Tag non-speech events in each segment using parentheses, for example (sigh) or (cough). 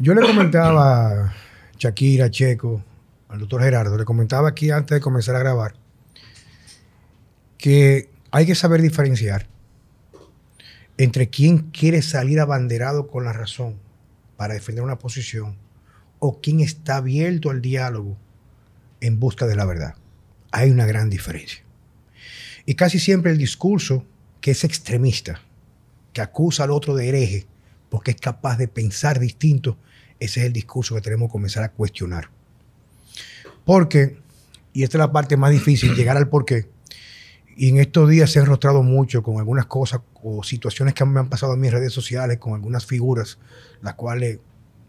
Yo le comentaba a Shakira, Checo, al doctor Gerardo, le comentaba aquí antes de comenzar a grabar, que hay que saber diferenciar entre quien quiere salir abanderado con la razón para defender una posición o quien está abierto al diálogo en busca de la verdad. Hay una gran diferencia. Y casi siempre el discurso que es extremista, que acusa al otro de hereje porque es capaz de pensar distinto, ese es el discurso que tenemos que comenzar a cuestionar. Porque, y esta es la parte más difícil, llegar al por qué, y en estos días se han rostrado mucho con algunas cosas o situaciones que me han pasado en mis redes sociales, con algunas figuras, las cuales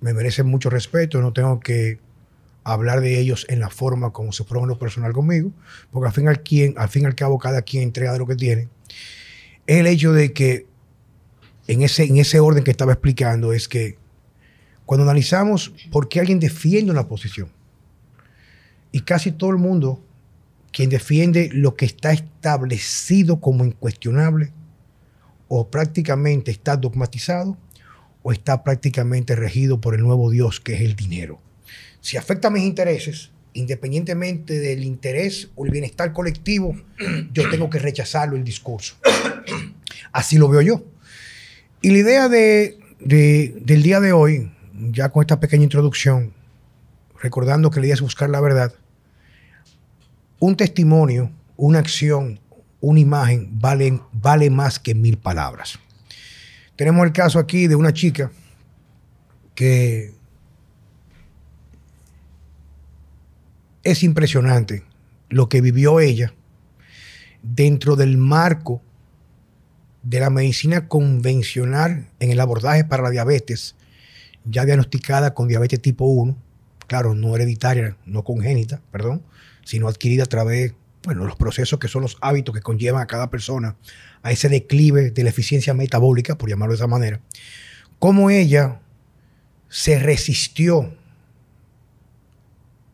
me merecen mucho respeto, no tengo que hablar de ellos en la forma como se fueron lo personal conmigo, porque al fin, al, quien, al fin y al cabo cada quien entrega de lo que tiene. El hecho de que en ese, en ese orden que estaba explicando es que cuando analizamos por qué alguien defiende una posición, y casi todo el mundo, quien defiende lo que está establecido como incuestionable, o prácticamente está dogmatizado, o está prácticamente regido por el nuevo Dios que es el dinero. Si afecta a mis intereses, independientemente del interés o el bienestar colectivo, (clears throat) yo tengo que rechazarlo el discurso. (clears throat) Así lo veo yo. Y la idea de, del día de hoy, ya con esta pequeña introducción, recordando que la idea es buscar la verdad, un testimonio, una acción, una imagen vale, vale más que mil palabras. Tenemos el caso aquí de una chica que es impresionante lo que vivió ella dentro del marco de la medicina convencional en el abordaje para la diabetes, ya diagnosticada con diabetes tipo 1, claro, no hereditaria, no congénita, perdón, sino adquirida a través, bueno, los procesos que son los hábitos que conllevan a cada persona a ese declive de la eficiencia metabólica, por llamarlo de esa manera, cómo ella se resistió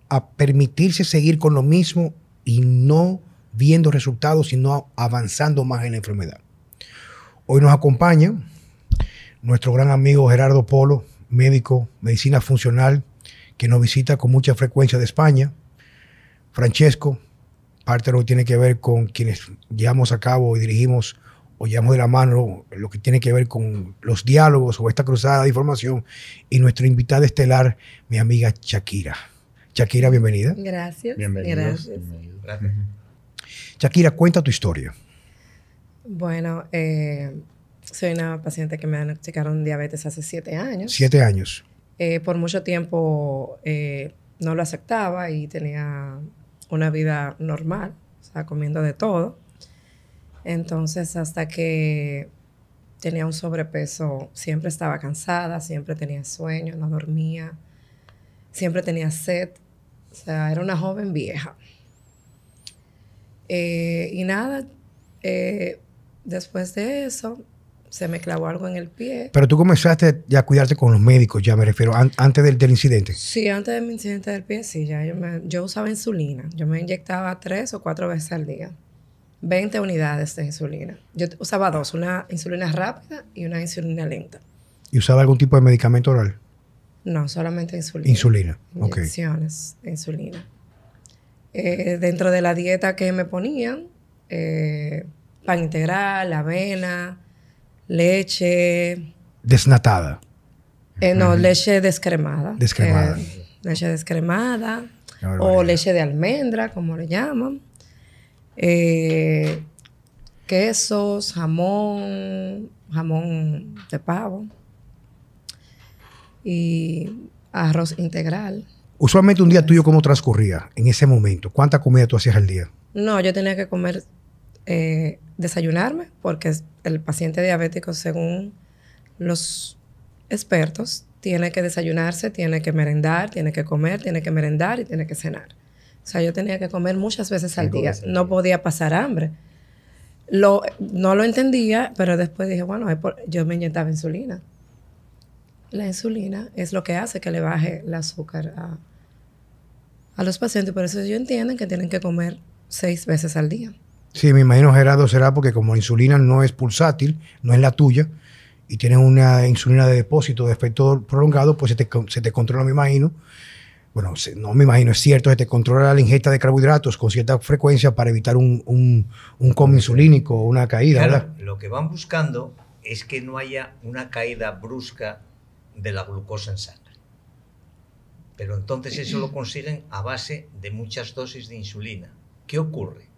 a permitirse seguir con lo mismo y no viendo resultados, sino avanzando más en la enfermedad. Hoy nos acompaña nuestro gran amigo Gerardo Polo, médico, medicina funcional, que nos visita con mucha frecuencia de España. Francesco, parte de lo que tiene que ver con quienes llevamos a cabo y dirigimos o llevamos de la mano lo que tiene que ver con los diálogos o esta cruzada de información. Y nuestra invitada estelar, mi amiga Shakira. Shakira, bienvenida. Gracias. Bienvenidos. Gracias. Shakira, cuenta tu historia. Bueno, eh, soy una paciente que me diagnosticaron diabetes hace siete años. Siete años. Eh, por mucho tiempo eh, no lo aceptaba y tenía una vida normal, o sea, comiendo de todo. Entonces, hasta que tenía un sobrepeso, siempre estaba cansada, siempre tenía sueño, no dormía, siempre tenía sed, o sea, era una joven vieja. Eh, y nada, después de eso, se me clavó algo en el pie. Pero tú comenzaste ya a cuidarte con los médicos, ya me refiero, antes del, del, incidente. Sí, antes del incidente del pie, sí, ya yo, me, yo usaba insulina. Yo me inyectaba tres o cuatro veces al día. 20 unidades de insulina. Yo usaba dos, una insulina rápida y una insulina lenta. ¿Y usaba algún tipo de medicamento oral? No, solamente insulina. Insulina, ok. Inyecciones insulina. Eh, dentro de la dieta que me ponían, eh, pan integral, avena, leche. Desnatada. Eh, no, leche descremada. Descremada. Eh, leche descremada. O leche de almendra, como le llaman. Eh, quesos, jamón, jamón de pavo. Y arroz integral. Usualmente un día tuyo, ¿cómo transcurría en ese momento? ¿Cuánta comida tú hacías al día? No, yo tenía que comer eh, desayunarme, porque el paciente diabético, según los expertos, tiene que desayunarse, tiene que merendar, tiene que comer, tiene que merendar y tiene que cenar. O sea, yo tenía que comer muchas veces al día. No podía pasar hambre. Lo, no lo entendía, pero después dije, bueno, yo me inyectaba insulina. La insulina es lo que hace que le baje el azúcar a, a los pacientes. Por eso ellos entienden que tienen que comer seis veces al día. Sí, me imagino, Gerardo, será porque como la insulina no es pulsátil, no es la tuya, y tienes una insulina de depósito de efecto prolongado, pues se te, se te controla, me imagino. Bueno, no me imagino, es cierto, se te controla la ingesta de carbohidratos con cierta frecuencia para evitar un, un, un coma insulínico o una caída. Claro, lo que van buscando es que no haya una caída brusca de la glucosa en sangre. Pero entonces eso lo consiguen a base de muchas dosis de insulina. ¿Qué ocurre?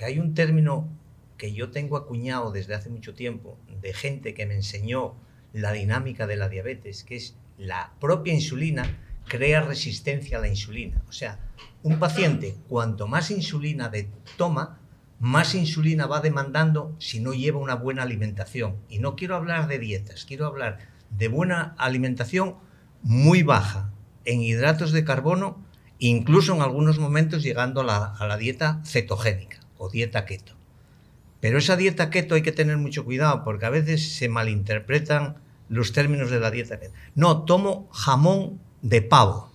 Que hay un término que yo tengo acuñado desde hace mucho tiempo de gente que me enseñó la dinámica de la diabetes, que es la propia insulina crea resistencia a la insulina. O sea, un paciente cuanto más insulina toma, más insulina va demandando si no lleva una buena alimentación. Y no quiero hablar de dietas, quiero hablar de buena alimentación muy baja en hidratos de carbono, incluso en algunos momentos llegando a la dieta cetogénica o dieta keto. Pero esa dieta keto hay que tener mucho cuidado porque a veces se malinterpretan los términos de la dieta keto. No, tomo jamón de pavo.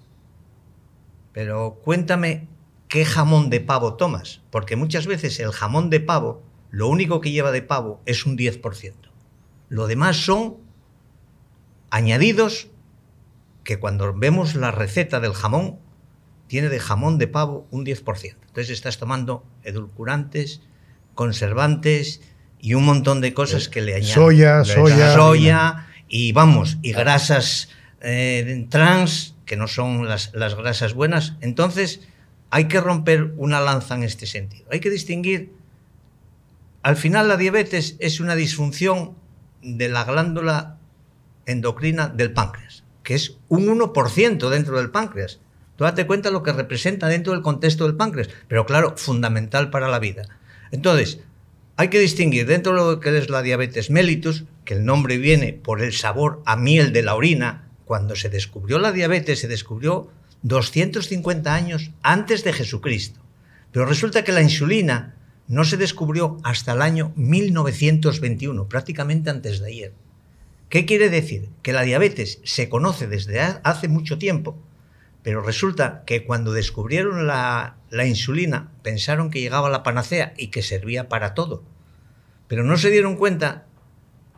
Pero cuéntame qué jamón de pavo tomas, porque muchas veces el jamón de pavo, lo único que lleva de pavo es un 10%. Lo demás son añadidos que cuando vemos la receta del jamón, tiene de jamón de pavo un 10%. Entonces estás tomando edulcorantes, conservantes y un montón de cosas que le añaden. Soya, soya. Soya y vamos, y grasas eh, trans, que no son las, las grasas buenas. Entonces hay que romper una lanza en este sentido. Hay que distinguir, al final la diabetes es una disfunción de la glándula endocrina del páncreas, que es un 1% dentro del páncreas. Tú date cuenta lo que representa dentro del contexto del páncreas, pero claro, fundamental para la vida. Entonces, hay que distinguir dentro de lo que es la diabetes mellitus, que el nombre viene por el sabor a miel de la orina, cuando se descubrió la diabetes, se descubrió 250 años antes de Jesucristo. Pero resulta que la insulina no se descubrió hasta el año 1921, prácticamente antes de ayer. ¿Qué quiere decir? Que la diabetes se conoce desde hace mucho tiempo, pero resulta que cuando descubrieron la, insulina pensaron que llegaba la panacea y que servía para todo. Pero no se dieron cuenta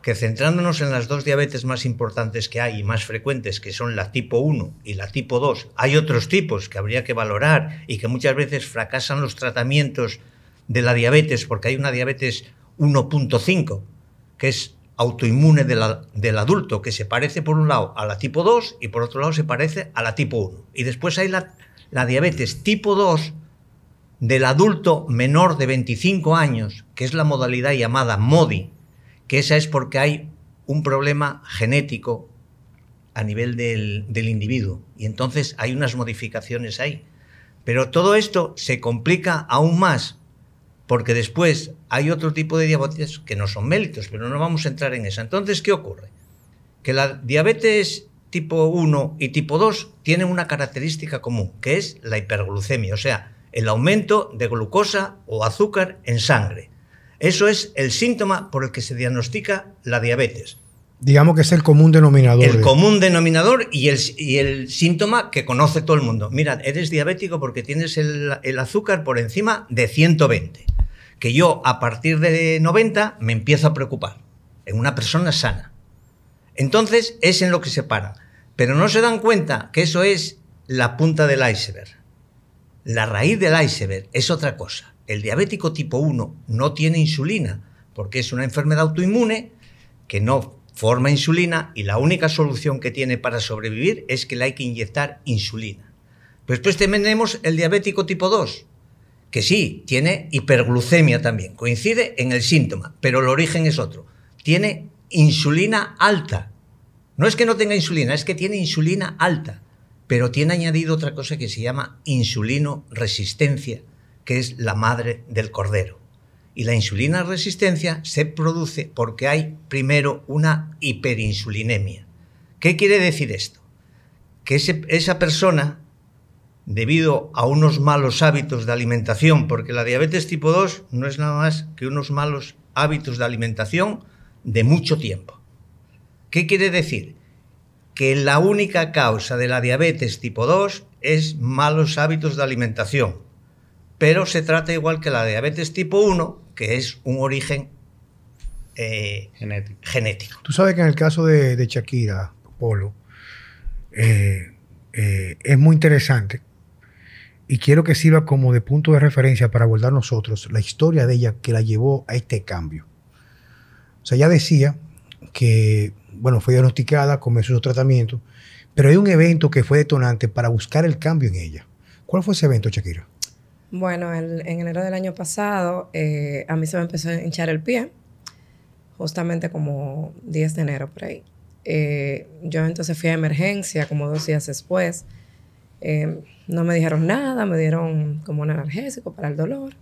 que centrándonos en las dos diabetes más importantes que hay y más frecuentes, que son la tipo 1 y la tipo 2, hay otros tipos que habría que valorar y que muchas veces fracasan los tratamientos de la diabetes porque hay una diabetes 1.5, que es autoinmune del adulto, que se parece por un lado a la tipo 2 y por otro lado se parece a la tipo 1. Y después hay la, diabetes tipo 2 del adulto menor de 25 años, que es la modalidad llamada MODI, que esa es porque hay un problema genético a nivel del, del, individuo y entonces hay unas modificaciones ahí. Pero todo esto se complica aún más porque después hay otro tipo de diabetes que no son méritos, pero no vamos a entrar en eso. Entonces, ¿qué ocurre? Que la diabetes tipo 1 y tipo 2 tienen una característica común, que es la hiperglucemia, o sea, el aumento de glucosa o azúcar en sangre. Eso es el síntoma por el que se diagnostica la diabetes. Digamos que es el común denominador. El común denominador y el, y el, síntoma que conoce todo el mundo. Mira, eres diabético porque tienes el, el, azúcar por encima de 120. Que yo a partir de 90 me empiezo a preocupar. En una persona sana. Entonces es en lo que se para. Pero no se dan cuenta que eso es la punta del iceberg. La raíz del iceberg es otra cosa el diabético tipo 1 no tiene insulina porque es una enfermedad autoinmune que no forma insulina y la única solución que tiene para sobrevivir es que le hay que inyectar insulina. Después tenemos el diabético tipo 2, que sí, tiene hiperglucemia también, coincide en el síntoma, pero el origen es otro. Tiene insulina alta. No es que no tenga insulina, es que tiene insulina alta, pero tiene añadido otra cosa que se llama insulino resistencia que es la madre del cordero. Y la insulina resistencia se produce porque hay primero una hiperinsulinemia. ¿Qué quiere decir esto? Que esa persona, debido a unos malos hábitos de alimentación, porque la diabetes tipo 2 no es nada más que unos malos hábitos de alimentación de mucho tiempo. ¿Qué quiere decir? Que la única causa de la diabetes tipo 2 es malos hábitos de alimentación pero se trata igual que la diabetes tipo 1, que es un origen eh, Genético. genético. Tú sabes que en el caso de, de Shakira, Polo, eh, eh, es muy interesante y quiero que sirva como de punto de referencia para abordar nosotros la historia de ella que la llevó a este cambio. O sea, ella decía que, bueno, fue diagnosticada, comenzó su tratamiento, pero hay un evento que fue detonante para buscar el cambio en ella. ¿Cuál fue ese evento, Shakira? Bueno, en enero del año pasado eh, a mí se me empezó a hinchar el pie, justamente como 10 de enero por ahí. Eh, yo entonces fui a emergencia como dos días después. Eh, no me dijeron nada, me dieron como un analgésico para el dolor.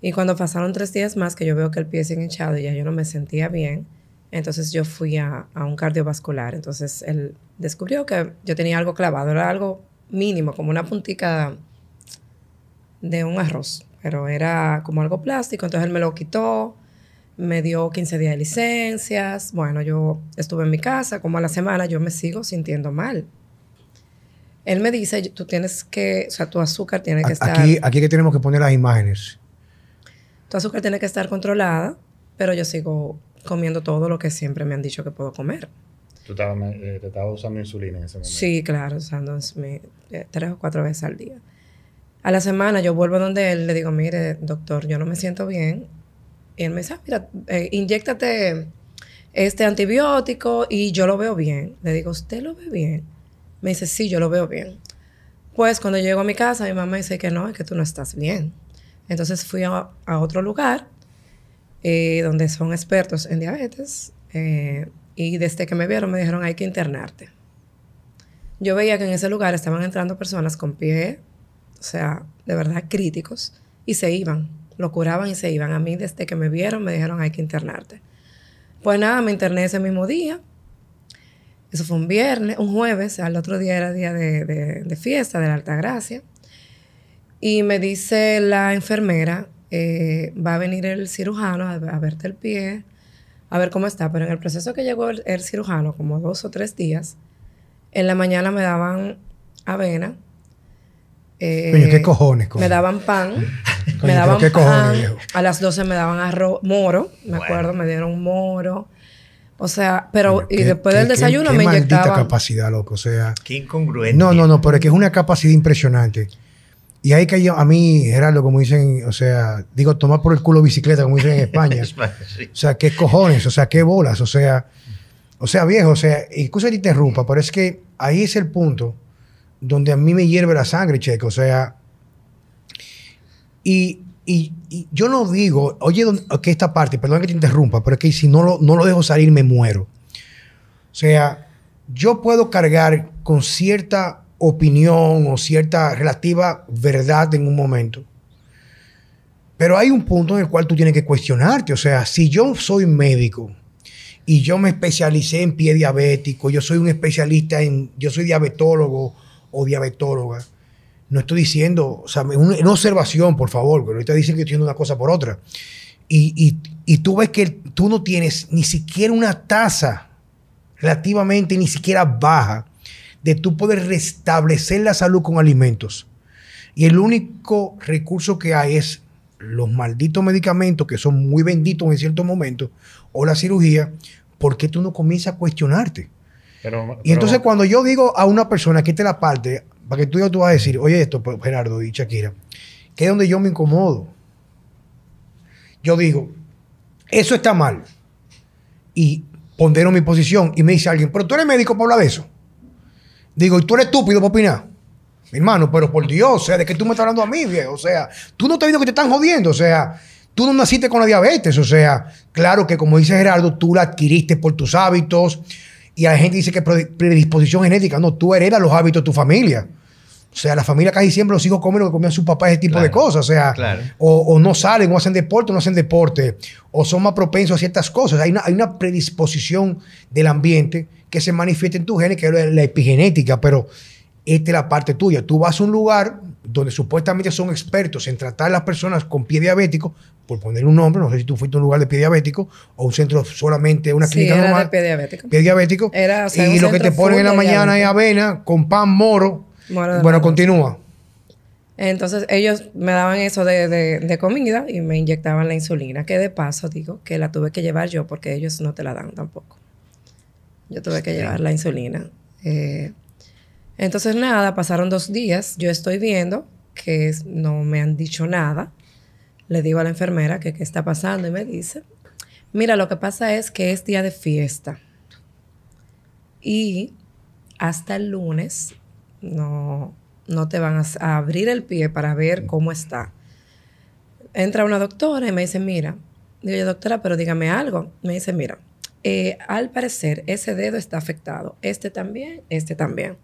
Y cuando pasaron tres días más que yo veo que el pie sigue hinchado y ya yo no me sentía bien, entonces yo fui a, a un cardiovascular. Entonces él descubrió que yo tenía algo clavado, era algo mínimo, como una puntica de un arroz, pero era como algo plástico, entonces él me lo quitó, me dio 15 días de licencias, bueno, yo estuve en mi casa, como a la semana yo me sigo sintiendo mal. Él me dice, tú tienes que, o sea, tu azúcar tiene que estar, Aquí, aquí que tenemos que poner las imágenes. tu azúcar tiene que estar controlada, pero yo sigo comiendo todo lo que siempre me han dicho que puedo comer. Tú estabas, eh, te estabas usando insulina en ese momento. Sí, claro, usando mi- eh, tres o cuatro veces al día. A la semana yo vuelvo donde él, le digo, mire, doctor, yo no me siento bien. Y él me dice, ah, mira, eh, inyéctate este antibiótico y yo lo veo bien. Le digo, ¿usted lo ve bien? Me dice, sí, yo lo veo bien. Pues cuando llego a mi casa, mi mamá dice que no, es que tú no estás bien. Entonces fui a, otro lugar eh, donde son expertos en diabetes eh, y desde que me vieron me dijeron hay que internarte. Yo veía que en ese lugar estaban entrando personas con pie, o sea, de verdad críticos, y se iban, lo curaban y se iban. A mí desde que me vieron me dijeron hay que internarte. Pues nada, me interné ese mismo día. Eso fue un viernes, un jueves, al otro día era día de, de- de fiesta de la Altagracia. Y me dice la enfermera, eh, va a venir el cirujano a, a verte el pie, a ver cómo está. Pero en el proceso que llegó el, el cirujano, como dos o tres días, en la mañana me daban avena. eh, Coño, ¿qué cojones, coño? Me daban pan. Coño, me daban qué pan. cojones, a las 12 me daban arroz, moro, me Bueno. acuerdo, me dieron moro. O sea, pero y qué- después qué- del qué- desayuno qué me maldita inyectaban. capacidad, loco. O sea, Qué incongruente. no, no, no, pero es que es una capacidad impresionante. Y ahí que yo, a mí, Gerardo, como dicen, o sea, digo, tomar por el culo bicicleta, como dicen en (laughs) España. España, sí. O sea, qué cojones, o sea, qué bolas, o sea, o sea, viejo, o sea, y excusa que te interrumpa, pero es que ahí es el punto donde a mí me hierve la sangre, checo, o sea, y, y- y yo no digo, oye, que esta parte, perdón que te interrumpa, pero es que si no lo, no lo dejo salir me muero. O sea, yo puedo cargar con cierta opinión o cierta relativa verdad en un momento. Pero hay un punto en el cual tú tienes que cuestionarte. O sea, si yo soy médico y yo me especialicé en pie diabético, yo soy un especialista en, yo soy diabetólogo o diabetóloga, no estoy diciendo, o sea, una, una observación, por favor, porque ahorita dicen que estoy diciendo una cosa por otra. Y, y- y tú ves que tú no tienes ni siquiera una tasa relativamente ni siquiera baja de tú poder restablecer la salud con alimentos. Y el único recurso que hay es los malditos medicamentos que son muy benditos en ciertos momentos o la cirugía, ¿por qué tú no comienzas a cuestionarte? Pero, Y entonces cuando yo digo a una persona que es la parte, para que tú ya tú vas a decir, oye esto, pues, Gerardo y Shakira, que es donde yo me incomodo. Yo digo, eso está mal. Y pondero mi posición y me dice alguien, pero tú eres médico para hablar de eso. Digo, ¿y tú eres estúpido para opinar? Mi hermano, pero por Dios, o sea, ¿de qué tú me estás hablando a mí, viejo? O sea, tú no estás viendo que te están jodiendo, o sea, tú no naciste con la diabetes, o sea, claro que como dice Gerardo, tú la adquiriste por tus hábitos y la gente dice que pre- predisposición genética, no, tú heredas los hábitos de tu familia. O sea, la familia casi siempre los hijos comen lo que comían sus papás, ese tipo Claro, de cosas. O sea, claro. o, o no salen, o hacen deporte, o no hacen deporte, o son más propensos a ciertas cosas. Hay una, hay una predisposición del ambiente que se manifiesta en tu genes, que es la, epigenética, pero esta es la parte tuya. Tú vas a un lugar donde supuestamente son expertos en tratar a las personas con pie diabético, por poner un nombre, no sé si tú fuiste a un lugar de pie diabético o un centro solamente, una Sí, clínica era normal de pie diabético. pie diabético. Era, o sea, y lo que te ponen en la mañana es avena con pan moro. Bueno, continúa. Entonces ellos me daban eso de, de- de comida y me inyectaban la insulina, que de paso digo que la tuve que llevar yo porque ellos no te la dan tampoco. Yo tuve que llevar la insulina. Eh, entonces nada, pasaron dos días, yo estoy viendo que no me han dicho nada. Le digo a la enfermera que qué está pasando y me dice, mira, lo que pasa es que es día de fiesta. Y hasta el lunes no, no te van a, abrir el pie para ver cómo está. Entra una doctora y me dice, mira, digo yo, doctora, pero dígame algo. Me dice, mira, eh, al parecer ese dedo está afectado, este también, este también.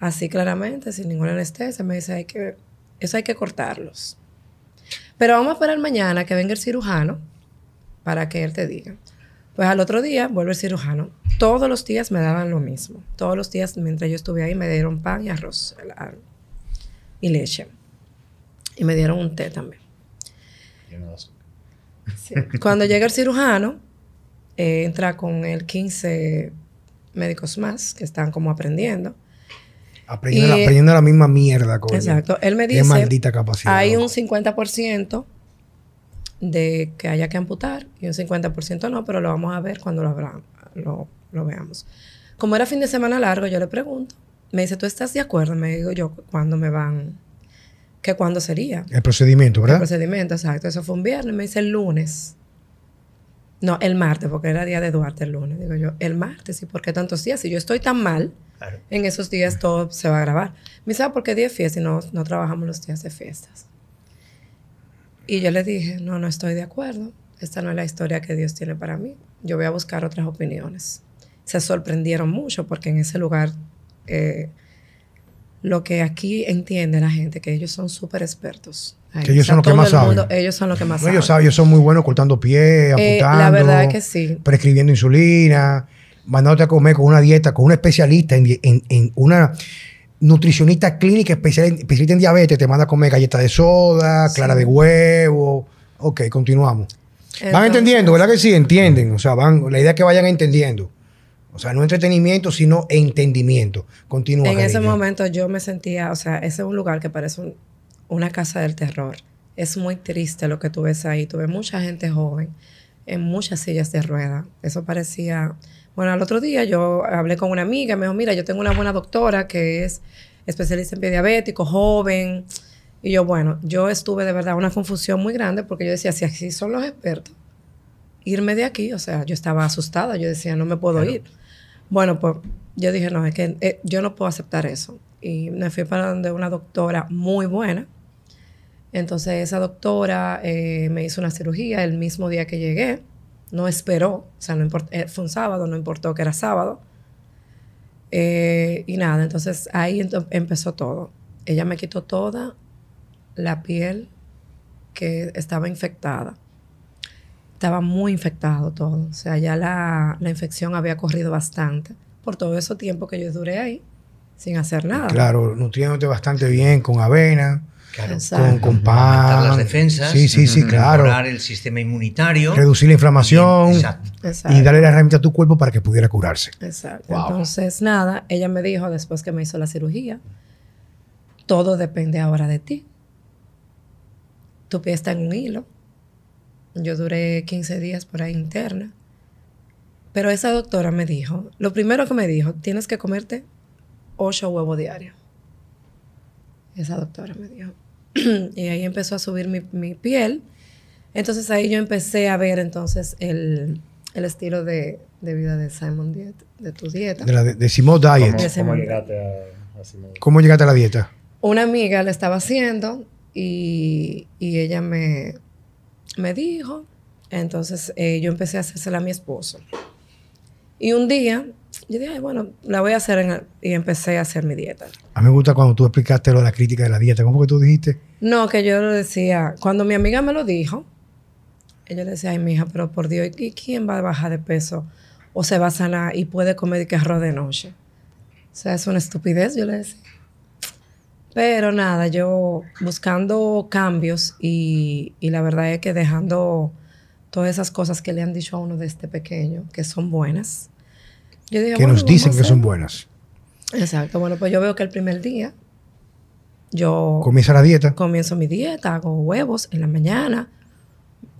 Así claramente, sin ninguna anestesia, me dice, hay que, eso hay que cortarlos. Pero vamos a esperar mañana que venga el cirujano para que él te diga. Pues al otro día vuelve el cirujano. Todos los días me daban lo mismo. Todos los días, mientras yo estuve ahí, me dieron pan y arroz la- y leche. Y me dieron un té también. Lleno de azúcar. Sí. Cuando llega el cirujano, eh, entra con él 15 médicos más que están como aprendiendo. Aprendiendo, Y- aprendiendo la misma mierda, coño. Exacto. Él me Qué dice, maldita capacidad. hay un loco. 50% de que haya que amputar y un 50% no, pero lo vamos a ver cuando lo, abra- lo, lo veamos. Como era fin de semana largo, yo le pregunto. Me dice, ¿tú estás de acuerdo? Me digo yo, ¿cuándo me van? ¿Que cuándo sería? El procedimiento, El ¿verdad? procedimiento, exacto. Eso fue un viernes. Me dice el lunes. No, el martes, porque era día de Duarte el lunes. Digo yo, el martes. ¿Y por qué tantos días? Si yo estoy tan mal, Claro. en esos días todo se va a grabar. Me dice, ah, ¿por qué día de fiesta? Y no, no trabajamos los días de fiestas. Y yo le dije, no, no estoy de acuerdo. Esta no es la historia que Dios tiene para mí. Yo voy a buscar otras opiniones. Se sorprendieron mucho porque en ese lugar, eh, lo que aquí entiende la gente, que ellos son súper expertos. Ahí. Que ellos son los que más el mundo- saben. ellos son los que más No, ellos, saben. ellos son muy buenos cortando pies, Eh, amputando. la verdad es que sí. prescribiendo insulina, mandándote a comer con una dieta, con un especialista en, en- en una nutricionista clínica especial, especialista en diabetes, te manda a comer galletas de soda, Sí. clara de huevo. Ok, continuamos. van entendiendo, ¿verdad que sí? Entienden. O sea, van, la idea es que vayan entendiendo. O sea, no entretenimiento, sino entendimiento. Continúa. En ese momento yo me sentía, o sea, ese es un lugar que parece un- una casa del terror. Es muy triste lo que tú ves ahí. Tuve mucha gente joven en muchas sillas de rueda. Eso parecía... Bueno, al otro día yo hablé con una amiga, me dijo, mira, yo tengo una buena doctora que es especialista en diabético, joven. Y yo, bueno, yo estuve de verdad una confusión muy grande porque yo decía, si así son los expertos, irme de aquí, o sea, yo estaba asustada, yo decía, no me puedo Claro. ir. Bueno, pues yo dije, no, es que eh, yo no puedo aceptar eso. Y me fui para donde una doctora muy buena. Entonces esa doctora eh, me hizo una cirugía el mismo día que llegué. No esperó, o sea, no import- eh, fue un sábado, no importó que era sábado. Eh, y nada, entonces ahí empezó todo. Ella me quitó toda la piel que estaba infectada. Estaba muy infectado todo. O sea, ya la, la infección había corrido bastante por todo ese tiempo que yo duré ahí sin hacer nada. Claro, nutriéndote bastante bien con avena, Claro. Con, con pan. las defensas. Sí, sí, sí, claro. Mejorar el sistema inmunitario. Reducir la inflamación. Bien, exacto. Exacto. y darle la herramienta a tu cuerpo para que pudiera curarse. Exacto. Wow. Entonces, nada, ella me dijo después que me hizo la cirugía, todo depende ahora de ti. Tu pie está en un hilo. Yo duré 15 días por ahí interna. Pero esa doctora me dijo, lo primero que me dijo, tienes que comerte 8 huevos diarios. Esa doctora me dijo. (clears throat) y ahí empezó a subir mi, mi piel. Entonces ahí yo empecé a ver entonces el, el estilo de, de vida de Simon Diet, de tu dieta. De la de, Decimos ¿Cómo, Diet. Cómo momento. llegaste a, a Simón? ¿Cómo llegaste a la dieta? Una amiga la estaba haciendo y, y ella me, me dijo, entonces eh, yo empecé a hacérsela a mi esposo. Y un día, yo dije, "Ay, bueno, la voy a hacer en el-", y empecé a hacer mi dieta. A mí me gusta cuando tú explicaste lo de la crítica de la dieta. ¿Cómo que tú dijiste? No, que yo lo decía, cuando mi amiga me lo dijo, ella le decía, ay, mija, pero por Dios, ¿y quién va a bajar de peso o se va a sanar y puede comer que arroz de noche? O sea, es una estupidez, yo le decía. Pero nada, yo buscando cambios y, y la verdad es que dejando todas esas cosas que le han dicho a uno desde pequeño, que son buenas. Yo dije, Que bueno, nos dicen que son buenas. Exacto. Bueno, pues yo veo que el primer día yo Comienza la dieta. comienzo mi dieta, hago huevos en la mañana,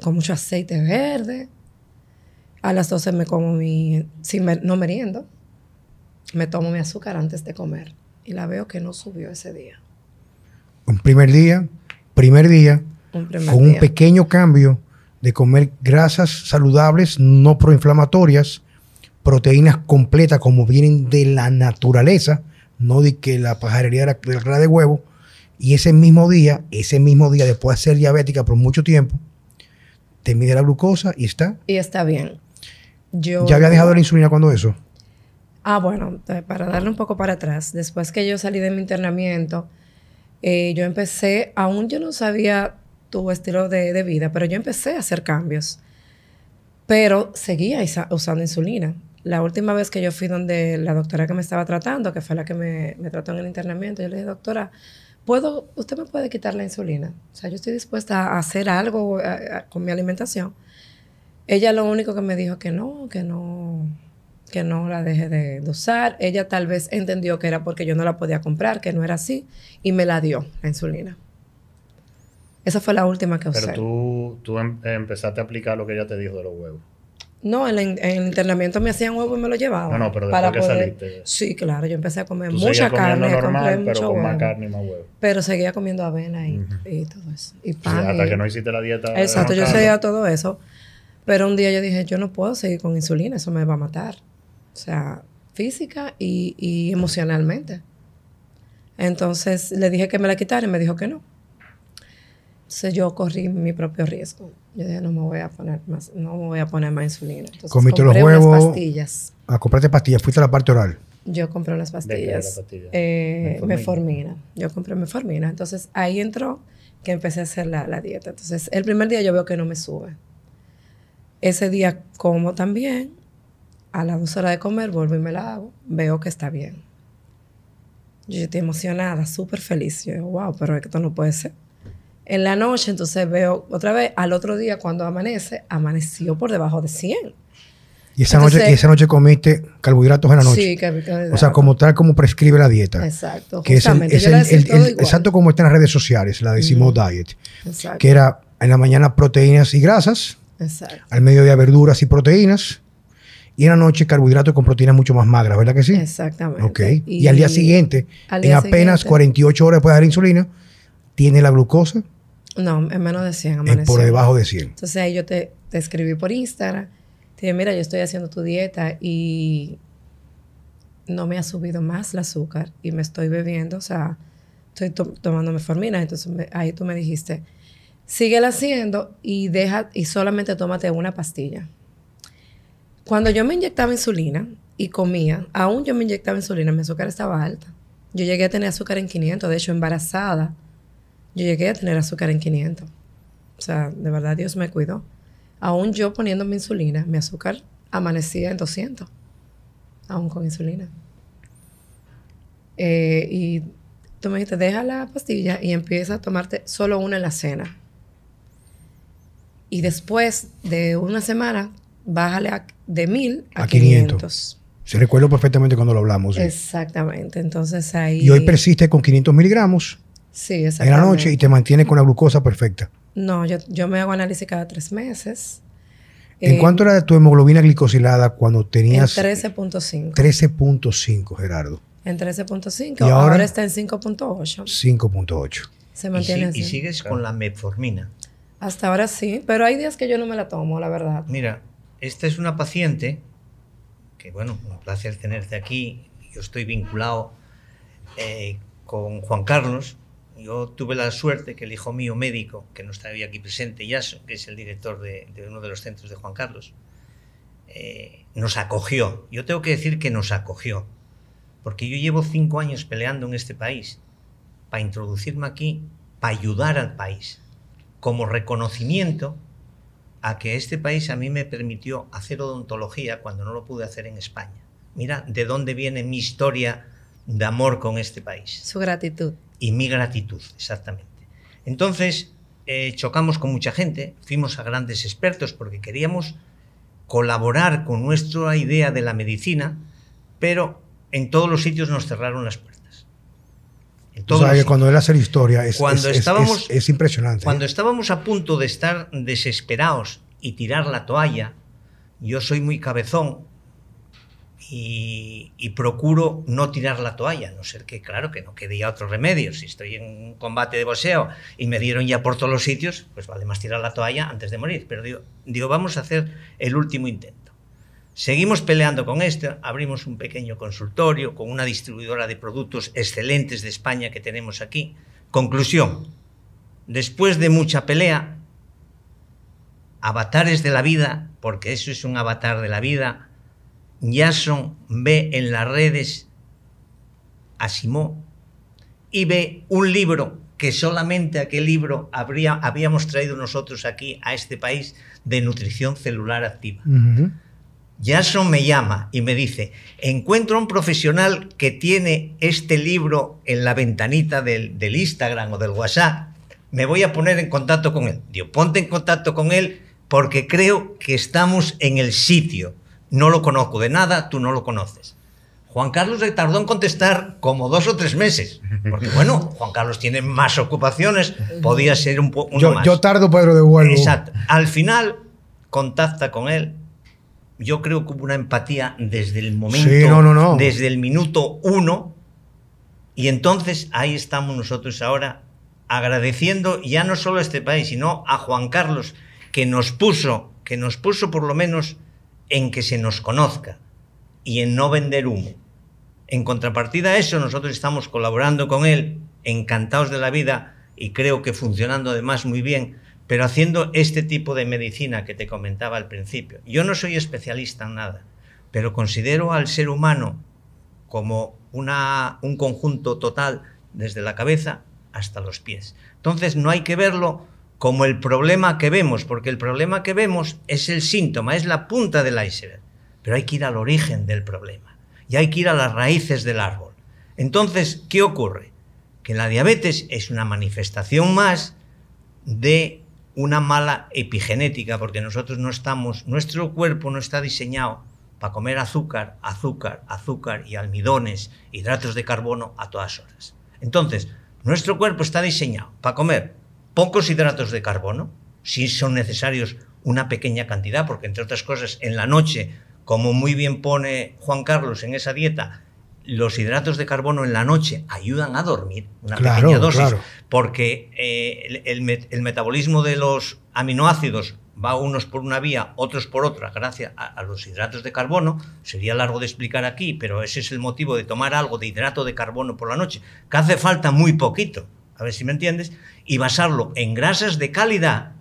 con mucho aceite verde. A las 12 me como mi, si me- no meriendo, me tomo mi azúcar antes de comer. Y la veo que no subió ese día. Un primer día, primer día, Un primer con un pequeño cambio de comer grasas saludables, no proinflamatorias, proteínas completas como vienen de la naturaleza, no de que la pajarería de la, de la de huevo. Y ese mismo día, ese mismo día, después de ser diabética por mucho tiempo, te mide la glucosa y está. Y está bien. Yo, ¿Ya había dejado la insulina cuando eso? Ah, bueno, eh, para darle un poco para atrás, después que yo salí de mi internamiento, eh, yo empecé, aún yo no sabía tu estilo de, de vida, pero yo empecé a hacer cambios. Pero seguía isa- usando insulina. La última vez que yo fui donde la doctora que me estaba tratando, que fue la que me, me trató en el internamiento, yo le dije, doctora, ¿puedo, ¿usted me puede quitar la insulina? O sea, yo estoy dispuesta a hacer algo a- a- con mi alimentación. Ella lo único que me dijo que no, que no, que no la deje de, de usar. Ella tal vez entendió que era porque yo no la podía comprar, que no era así, y me la dio, la insulina. Esa fue la última que usé. Pero tú, tú em- empezaste a aplicar lo que ella te dijo de los huevos. No, en, la en el internamiento me hacían huevo y me lo llevaban. No, no, pero después que saliste. Sí, claro, yo empecé a comer Tú mucha carne, normal, pero mucho con más carne y más huevo. Pero seguía comiendo avena y, y todo eso. Y pan. hasta y- que no hiciste la dieta. Exacto, yo seguía todo eso. Pero un día yo dije, yo no puedo seguir con insulina, eso me va a matar. O sea, física y, y emocionalmente. Entonces le dije que me la quitara y me dijo que no. Entonces yo corrí mi propio riesgo. Yo dije, no me voy a poner más, no me voy a poner más insulina. Entonces Comiste los compré unas huevos. pastillas. A comprarte pastillas, fuiste a la parte oral. Yo compré unas qué era la pastillas. pastilla? Eh, Metformina. meformina. Yo compré meformina. Entonces ahí entró que empecé a hacer la, la dieta. Entonces el primer día yo veo que no me sube. Ese día como también. A las dos horas de comer vuelvo y me la hago. Veo que está bien. Yo estoy emocionada, súper feliz. Yo digo, wow, pero esto no puede ser. En la noche, entonces veo otra vez, al otro día cuando amanece, amaneció por debajo de 100. Y esa, Entonces- noche, y esa noche comiste carbohidratos en la noche. Sí, que- o sea, como tal como prescribe la dieta. Exacto. que justamente. es el- el- el- exacto como está en las redes sociales, la de Simo Diet, Exacto. que era en la mañana proteínas y grasas, Exacto. al mediodía verduras y proteínas, y en la noche carbohidratos con proteínas mucho más magras, ¿verdad que sí? Exactamente. Ok. Y, al día siguiente, al en apenas siguiente- 48 horas después de dar insulina, tiene la glucosa No, en menos de 100 en amaneció. por debajo de 100. Entonces ahí yo te, te escribí por Instagram. Te dije, mira, yo estoy haciendo tu dieta y no me ha subido más el azúcar y me estoy bebiendo, o sea, estoy to- tomando meformina. Entonces me- ahí tú me dijiste, síguela haciendo y deja y solamente tómate una pastilla. Cuando yo me inyectaba insulina y comía, aún yo me inyectaba insulina, mi azúcar estaba alta. Yo llegué a tener azúcar en 500, de hecho embarazada, yo llegué a tener azúcar en 500. O sea, de verdad Dios me cuidó. Aún yo poniéndome insulina, mi azúcar amanecía en 200, aún con insulina. Eh, y tú me dijiste, deja la pastilla y empieza a tomarte solo una en la cena. Y después de una semana, bájale a- de 1000 a, A 500. 500. Se recuerdo perfectamente cuando lo hablamos. sí. Exactamente. Entonces ahí... Y hoy persiste con 500 miligramos Sí, en la exactamente. noche y te mantiene con la glucosa perfecta. No, yo, yo me hago análisis cada tres meses. ¿En Eh, cuánto era tu hemoglobina glicosilada cuando En tenías 13.5. 13.5, Gerardo? En 13.5. ¿Y ahora? Ahora? está en 5.8. 5.8. Se Y, mantiene si- así. y sigues con la metformina. Hasta ahora sí, pero hay días que yo no me la tomo, la verdad. Mira, esta es una paciente que, bueno, un placer tenerte aquí. Yo estoy vinculado eh, con Juan Carlos. Yo tuve la suerte que el hijo mío médico, que no está hoy aquí presente, Yaso, que es el director de, uno de los centros de Juan Carlos, eh, nos acogió. Yo tengo que decir que nos acogió, porque yo llevo cinco años peleando en este país para introducirme aquí, para ayudar al país, como reconocimiento a que este país a mí me permitió hacer odontología cuando no lo pude hacer en España. Mira de dónde viene mi historia de amor con este país Su gratitud. Y mi gratitud, exactamente. Entonces, eh, chocamos con mucha gente, fuimos a grandes expertos porque queríamos colaborar con nuestra idea de la medicina, pero en todos los sitios nos cerraron las puertas. en todos los que cuando él hace la historia es, Cuando es- es- estábamos- es- es impresionante. Cuando ¿eh? estábamos a punto de estar desesperados y tirar la toalla, yo soy muy cabezón y, procuro no tirar la toalla, a no ser que, claro, que no quede ya otro remedio. Si estoy en un combate de boxeo y me dieron ya por todos los sitios, pues vale más tirar la toalla antes de morir. Pero digo, digo vamos a hacer el último intento. Seguimos peleando con esto, abrimos un pequeño consultorio con una distribuidora de productos excelentes de España que tenemos aquí. Conclusión, después de mucha pelea, avatares de la vida, porque eso es un avatar de la vida, Jason ve en las redes a Simó y ve un libro que solamente aquel libro habría, habíamos traído nosotros aquí a este país de nutrición celular activa. Jason me llama y me dice, encuentro a un profesional que tiene este libro en la ventanita del, del Instagram o del WhatsApp, me voy a poner en contacto con él. Digo, ponte en contacto con él porque creo que estamos en el sitio. No lo conozco de nada, tú no lo conoces. Juan Carlos le tardó en contestar como dos o tres meses. Porque (laughs) bueno, Juan Carlos tiene más ocupaciones, podía ser un poco Yo, más. yo tardo, Pedro, devuelvo. Exacto. Al final contacta con él. Yo creo que hubo una empatía desde el momento, Sí, no, no, no. desde el minuto uno. Y entonces ahí estamos nosotros ahora agradeciendo ya no solo a este país, sino a Juan Carlos que nos puso, que nos puso por lo menos en que se nos conozca y en no vender humo. En contrapartida a eso, nosotros estamos colaborando con él, encantados de la vida y creo que funcionando además muy bien, pero haciendo este tipo de medicina que te comentaba al principio. Yo no soy especialista en nada, pero considero al ser humano como una, un conjunto total desde la cabeza hasta los pies. Entonces no hay que verlo como el problema que vemos, porque el problema que vemos es el síntoma, es la punta del iceberg, pero hay que ir al origen del problema y hay que ir a las raíces del árbol. Entonces, ¿qué ocurre? Que la diabetes es una manifestación más de una mala epigenética, porque nosotros no estamos, nuestro cuerpo no está diseñado para comer azúcar, azúcar, azúcar y almidones, hidratos de carbono a todas horas. Entonces, nuestro cuerpo está diseñado para comer pocos hidratos de carbono, si son necesarios una pequeña cantidad, porque entre otras cosas, en la noche, como muy bien pone Juan Carlos en esa dieta, los hidratos de carbono en la noche ayudan a dormir, una Claro, pequeña dosis, claro. porque eh, el, el met- el metabolismo de los aminoácidos va unos por una vía, otros por otra, gracias a, a los hidratos de carbono. Sería largo de explicar aquí, pero ese es el motivo de tomar algo de hidrato de carbono por la noche, que hace falta muy poquito, a ver si me entiendes, y basarlo en grasas de calidad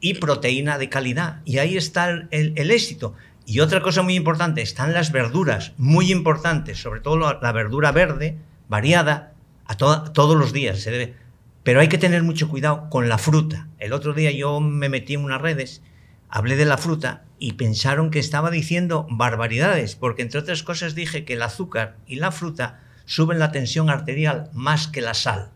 y proteína de calidad. Y ahí está el, el- el éxito. Y otra cosa muy importante, están las verduras, muy importantes, sobre todo la, la verdura verde, variada, a to- todos los días se debe. Pero hay que tener mucho cuidado con la fruta. El otro día yo me metí en unas redes, hablé de la fruta y pensaron que estaba diciendo barbaridades, porque entre otras cosas dije que el azúcar y la fruta suben la tensión arterial más que la sal.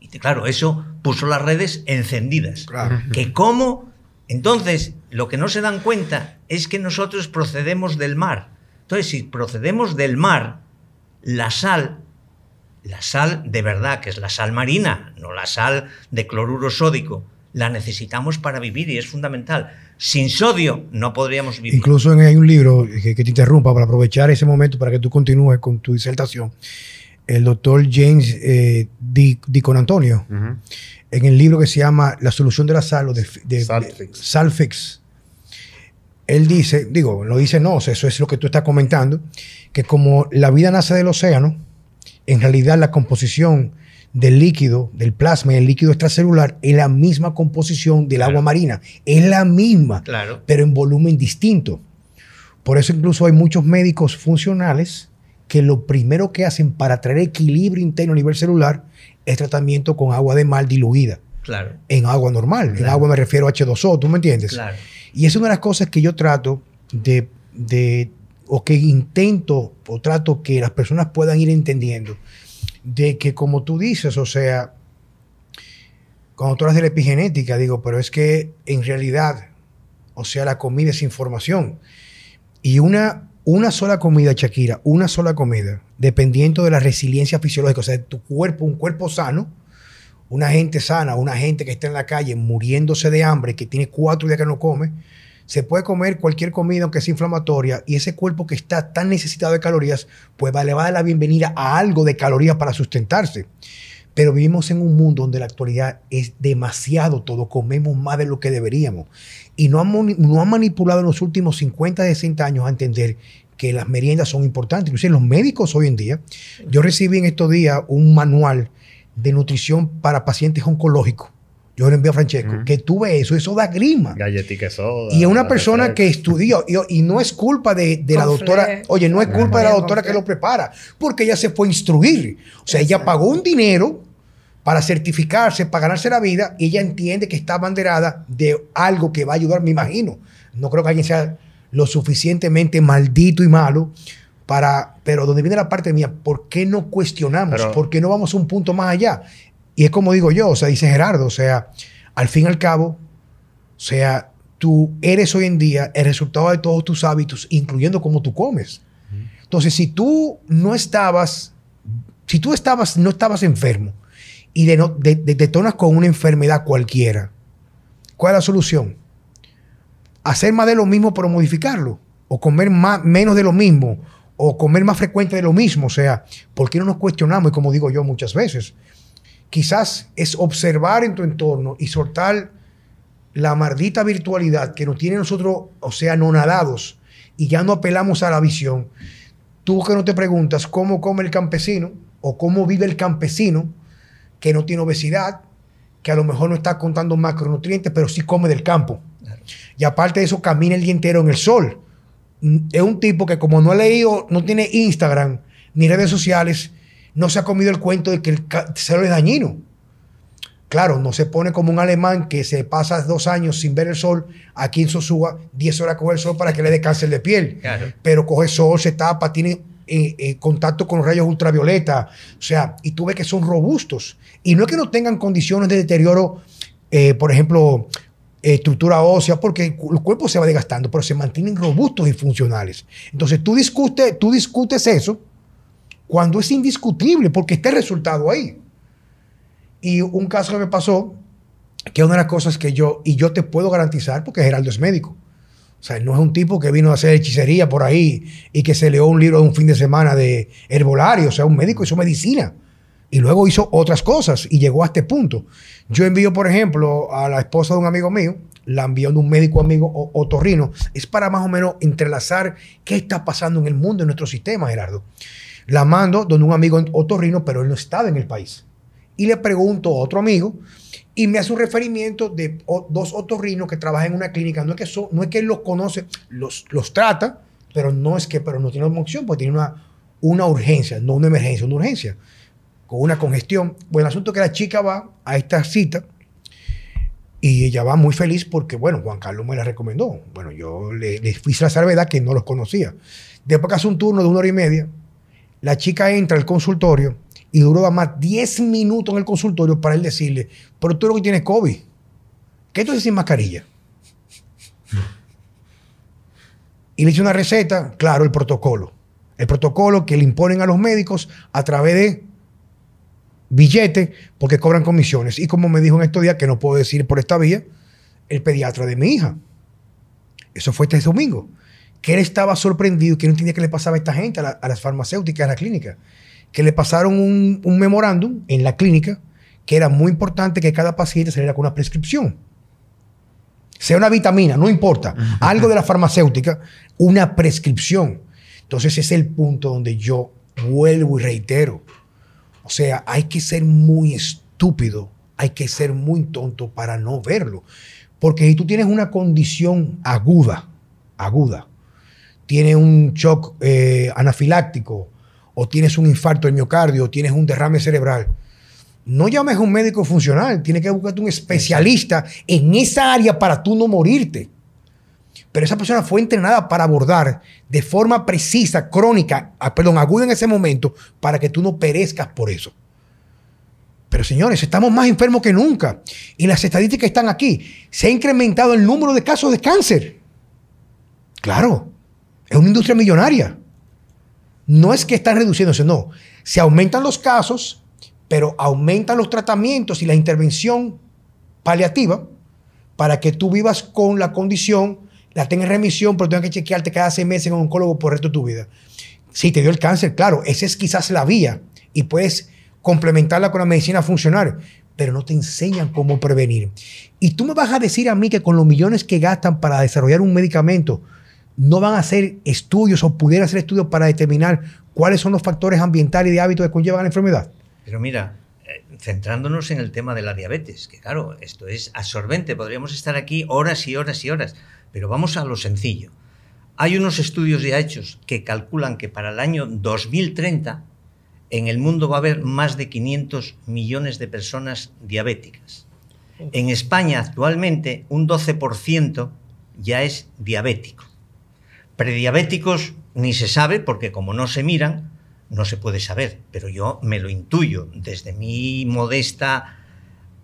Y claro, eso puso las redes encendidas. Claro. Que cómo, entonces, lo que no se dan cuenta es que nosotros procedemos del mar. Entonces, si procedemos del mar, la sal, la sal de verdad, que es la sal marina, no la sal de cloruro sódico, la necesitamos para vivir y es fundamental. Sin sodio no podríamos vivir. Incluso hay un libro que, que te interrumpa para aprovechar ese momento para que tú continúes con tu disertación. El doctor James eh, Antonio, en el libro que se llama La solución de la sal o de, de- Salfix. de- Salfix, él dice, digo, lo dice no, o sea, eso es lo que tú estás comentando, que como la vida nace del océano, en realidad la composición del líquido, del plasma y el líquido extracelular es la misma composición del Claro. agua marina, es la misma Claro. pero en volumen distinto. Por eso incluso hay muchos médicos funcionales que lo primero que hacen para traer equilibrio interno a nivel celular es tratamiento con agua de mar diluida Claro. en agua normal. En agua me refiero a H2O, ¿tú me entiendes? Claro. Y es una de las cosas que yo trato de, de- o que intento o trato que las personas puedan ir entendiendo, de que como tú dices, o sea, cuando tú hablas de la epigenética, digo, pero es que en realidad, o sea, la comida es información. Y una, una sola comida, Shakira, una sola comida, dependiendo de la resiliencia fisiológica, o sea, de tu cuerpo, un cuerpo sano, una gente sana, una gente que está en la calle muriéndose de hambre, que tiene cuatro días que no come, se puede comer cualquier comida aunque sea inflamatoria y ese cuerpo que está tan necesitado de calorías, pues le va a dar la bienvenida a algo de calorías para sustentarse. Pero vivimos en un mundo donde la actualidad es demasiado todo, comemos más de lo que deberíamos. Y no han, no han manipulado en los últimos 50, 60 años a entender que las meriendas son importantes. Inclusive los médicos hoy en día, yo recibí en estos días un manual de nutrición para pacientes oncológicos. Yo le envié a Francesco, que tuve eso, eso da grima. Galletica soda. Y es una persona que estudió, y, y no es culpa de, de la doctora, oye, no es culpa de la doctora que lo prepara, porque ella se fue a instruir. O sea, ella pagó un dinero para certificarse, para ganarse la vida, y ella entiende que está abanderada de algo que va a ayudar, me imagino. No creo que alguien sea lo suficientemente maldito y malo para, pero donde viene la parte mía, ¿por qué no cuestionamos? Pero- ¿Por qué no vamos un punto más allá? Y es como digo yo, o sea, dice Gerardo, o sea, al fin y al cabo, o sea, tú eres hoy en día el resultado de todos tus hábitos, incluyendo cómo tú comes. Entonces, si tú no estabas, si tú estabas, no estabas enfermo y de, de- de- detonas con una enfermedad cualquiera, ¿cuál es la solución? Hacer más de lo mismo, pero modificarlo. O comer más, menos de lo mismo. O comer más frecuente de lo mismo. O sea, ¿por qué no nos cuestionamos? Y como digo yo muchas veces, quizás es observar en tu entorno y soltar la maldita virtualidad que nos tiene nosotros, o sea, anonadados, y ya no apelamos a la visión. Tú que no te preguntas cómo come el campesino o cómo vive el campesino que no tiene obesidad, que a lo mejor no está contando macronutrientes, pero sí come del campo. Y aparte de eso, camina el día entero en el sol. Mm, Es un tipo que como no ha leído, no tiene Instagram ni redes sociales, no se ha comido el cuento de que el cero es dañino. Claro, no se pone como un alemán que se pasa dos años sin ver el sol, aquí en Sosúa, 10 horas coge el sol para que le dé cáncer de piel. Claro. Pero coge sol, se tapa, tiene eh, eh, contacto con los rayos ultravioleta. O sea, y tú ves que son robustos. Y no es que no tengan condiciones de deterioro, eh, por ejemplo, estructura ósea, porque el cuerpo se va desgastando, pero se mantienen robustos y funcionales. Entonces tú discutes, tú discutes eso cuando es indiscutible, porque está el resultado ahí. Y un caso que me pasó, que una de las cosas que yo, y yo te puedo garantizar, porque Geraldo es médico. O sea, no es un tipo que vino a hacer hechicería por ahí y que se leó un libro de un fin de semana de herbolario. O sea, un médico hizo medicina y luego hizo otras cosas y llegó a este punto. Yo envío, por ejemplo, a la esposa de un amigo mío, la envío de un médico amigo o- otorrino. Es para más o menos entrelazar qué está pasando en el mundo, en nuestro sistema, Gerardo. La mando donde un amigo otorrino, pero él no estaba en el país. Y le pregunto a otro amigo y me hace un referimiento de dos otorrinos que trabajan en una clínica. No es que, no es que él los conoce, los, los trata, pero no es que, pero no tiene opción, porque tiene una, una urgencia, no una emergencia, una urgencia, con una congestión. Bueno, el asunto es que la chica va a esta cita y ella va muy feliz porque, bueno, Juan Carlos me la recomendó. Bueno, yo le, le hice la salvedad que no los conocía. Después que hace un turno de una hora y media, la chica entra al consultorio y duró más 10 minutos en el consultorio para él decirle, pero tú lo que tienes COVID. ¿Qué tú haces sin mascarilla? Y le hice una receta, claro, el protocolo. El protocolo que le imponen a los médicos a través de billetes porque cobran comisiones. Y como me dijo en estos días, que no puedo decir por esta vía, el pediatra de mi hija. Eso fue este domingo. Que él estaba sorprendido, que no entendía qué le pasaba a esta gente, a, la- a las farmacéuticas, a la clínica. Que le pasaron un, un memorándum en la clínica que era muy importante que cada paciente saliera con una prescripción. Sea una vitamina, no importa. Algo de la farmacéutica, una prescripción. Entonces ese es el punto donde yo vuelvo y reitero. O sea, hay que ser muy estúpido, hay que ser muy tonto para no verlo. Porque si tú tienes una condición aguda, aguda, tienes un shock eh, anafiláctico, o tienes un infarto del miocardio, o tienes un derrame cerebral, no llames a un médico funcional, tienes que buscarte un especialista en esa área para tú no morirte. Pero esa persona fue entrenada para abordar de forma precisa, crónica, ah, perdón, aguda en ese momento, para que tú no perezcas por eso. Pero señores, estamos más enfermos que nunca. Y las estadísticas están aquí. Se ha incrementado el número de casos de cáncer. Claro. Es una industria millonaria. No es que están reduciéndose, no. Se aumentan los casos, pero aumentan los tratamientos y la intervención paliativa para que tú vivas con la condición, la tengas en remisión, pero tengas que chequearte cada seis meses en un oncólogo por el resto de tu vida. Si te dio el cáncer, claro, esa es quizás la vía y puedes complementarla con la medicina funcional, pero no te enseñan cómo prevenir. Y tú me vas a decir a mí que con los millones que gastan para desarrollar un medicamento, no van a hacer estudios o pudieran hacer estudios para determinar cuáles son los factores ambientales y de hábitos que conllevan la enfermedad. Pero mira, eh, centrándonos en el tema de la diabetes, que claro, esto es absorbente, podríamos estar aquí horas y horas y horas, pero vamos a lo sencillo. Hay unos estudios ya hechos que calculan que para el año 2030 en el mundo va a haber más de 500 millones de personas diabéticas. En España actualmente un 12% ya es diabético. Prediabéticos ni se sabe porque como no se miran, no se puede saber, pero yo me lo intuyo desde mi modesta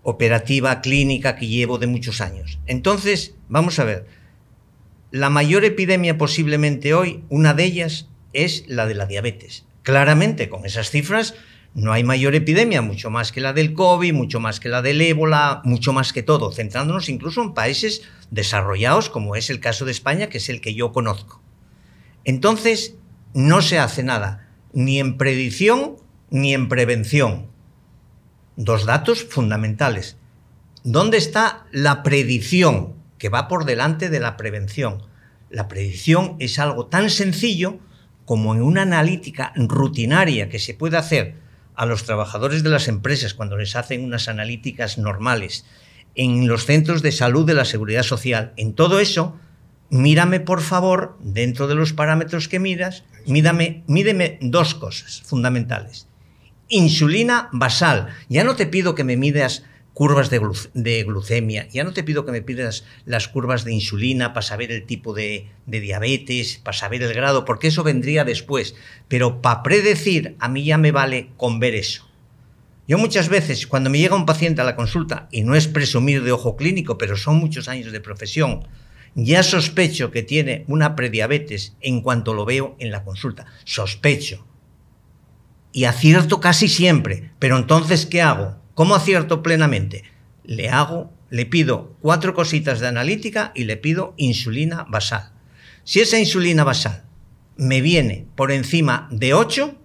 operativa clínica que llevo de muchos años. Entonces, vamos a ver, la mayor epidemia posiblemente hoy, una de ellas es la de la diabetes. Claramente, con esas cifras, no hay mayor epidemia, mucho más que la del COVID, mucho más que la del ébola, mucho más que todo, centrándonos incluso en países desarrollados, como es el caso de España, que es el que yo conozco. Entonces, no se hace nada, ni en predicción ni en prevención. Dos datos fundamentales. ¿Dónde está la predicción, que va por delante de la prevención? La predicción es algo tan sencillo como en una analítica rutinaria que se puede hacer a los trabajadores de las empresas cuando les hacen unas analíticas normales, en los centros de salud de la seguridad social, en todo eso, mírame por favor, dentro de los parámetros que miras, mídame, mídeme dos cosas fundamentales. Insulina basal. Ya no te pido que me midas curvas de, glucemia. Ya no te pido que me pidas las curvas de insulina para saber el tipo de, de diabetes, para saber el grado, porque eso vendría después. Pero para predecir, a mí ya me vale con ver eso. Yo muchas veces, cuando me llega un paciente a la consulta, y no es presumir de ojo clínico, pero son muchos años de profesión, ya sospecho que tiene una prediabetes en cuanto lo veo en la consulta. Sospecho. Y acierto casi siempre. Pero entonces, ¿qué hago? ¿Cómo acierto plenamente? Le hago, le pido cuatro cositas de analítica y le pido insulina basal. Si esa insulina basal me viene por encima de 8,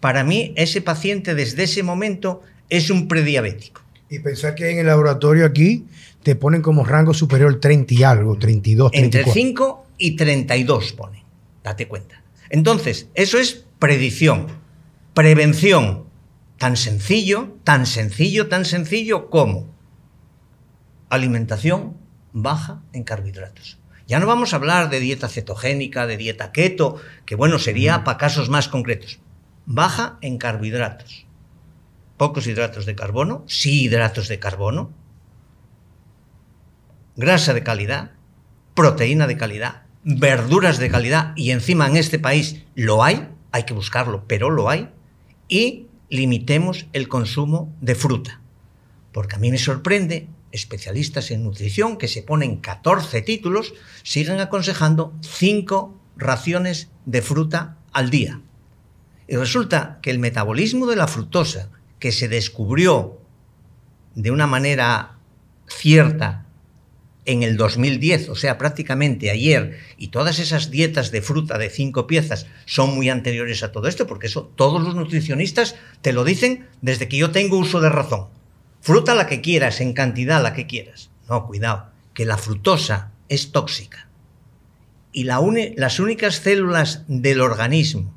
para mí ese paciente desde ese momento es un prediabético. Y pensar que en el laboratorio aquí te ponen como rango superior 30 y algo, 32, 34. Entre 5 y 32 ponen, date cuenta. Entonces, eso es predicción. Prevención, Tan sencillo, tan sencillo, tan sencillo como alimentación baja en carbohidratos. Ya no vamos a hablar de dieta cetogénica, de dieta keto, que bueno, sería para casos más concretos. Baja en carbohidratos. Pocos hidratos de carbono, sí hidratos de carbono, grasa de calidad, proteína de calidad, verduras de calidad, y encima en este país lo hay, hay que buscarlo, pero lo hay, y limitemos el consumo de fruta. Porque a mí me sorprende, especialistas en nutrición que se ponen 14 títulos, siguen aconsejando 5 raciones de fruta al día. Y resulta que el metabolismo de la fructosa, que se descubrió de una manera cierta en el 2010, o sea, prácticamente ayer, y todas esas dietas de fruta de cinco piezas son muy anteriores a todo esto, porque eso todos los nutricionistas te lo dicen desde que yo tengo uso de razón. Fruta la que quieras, en cantidad la que quieras. No, cuidado, que la frutosa es tóxica. Y las únicas células del organismo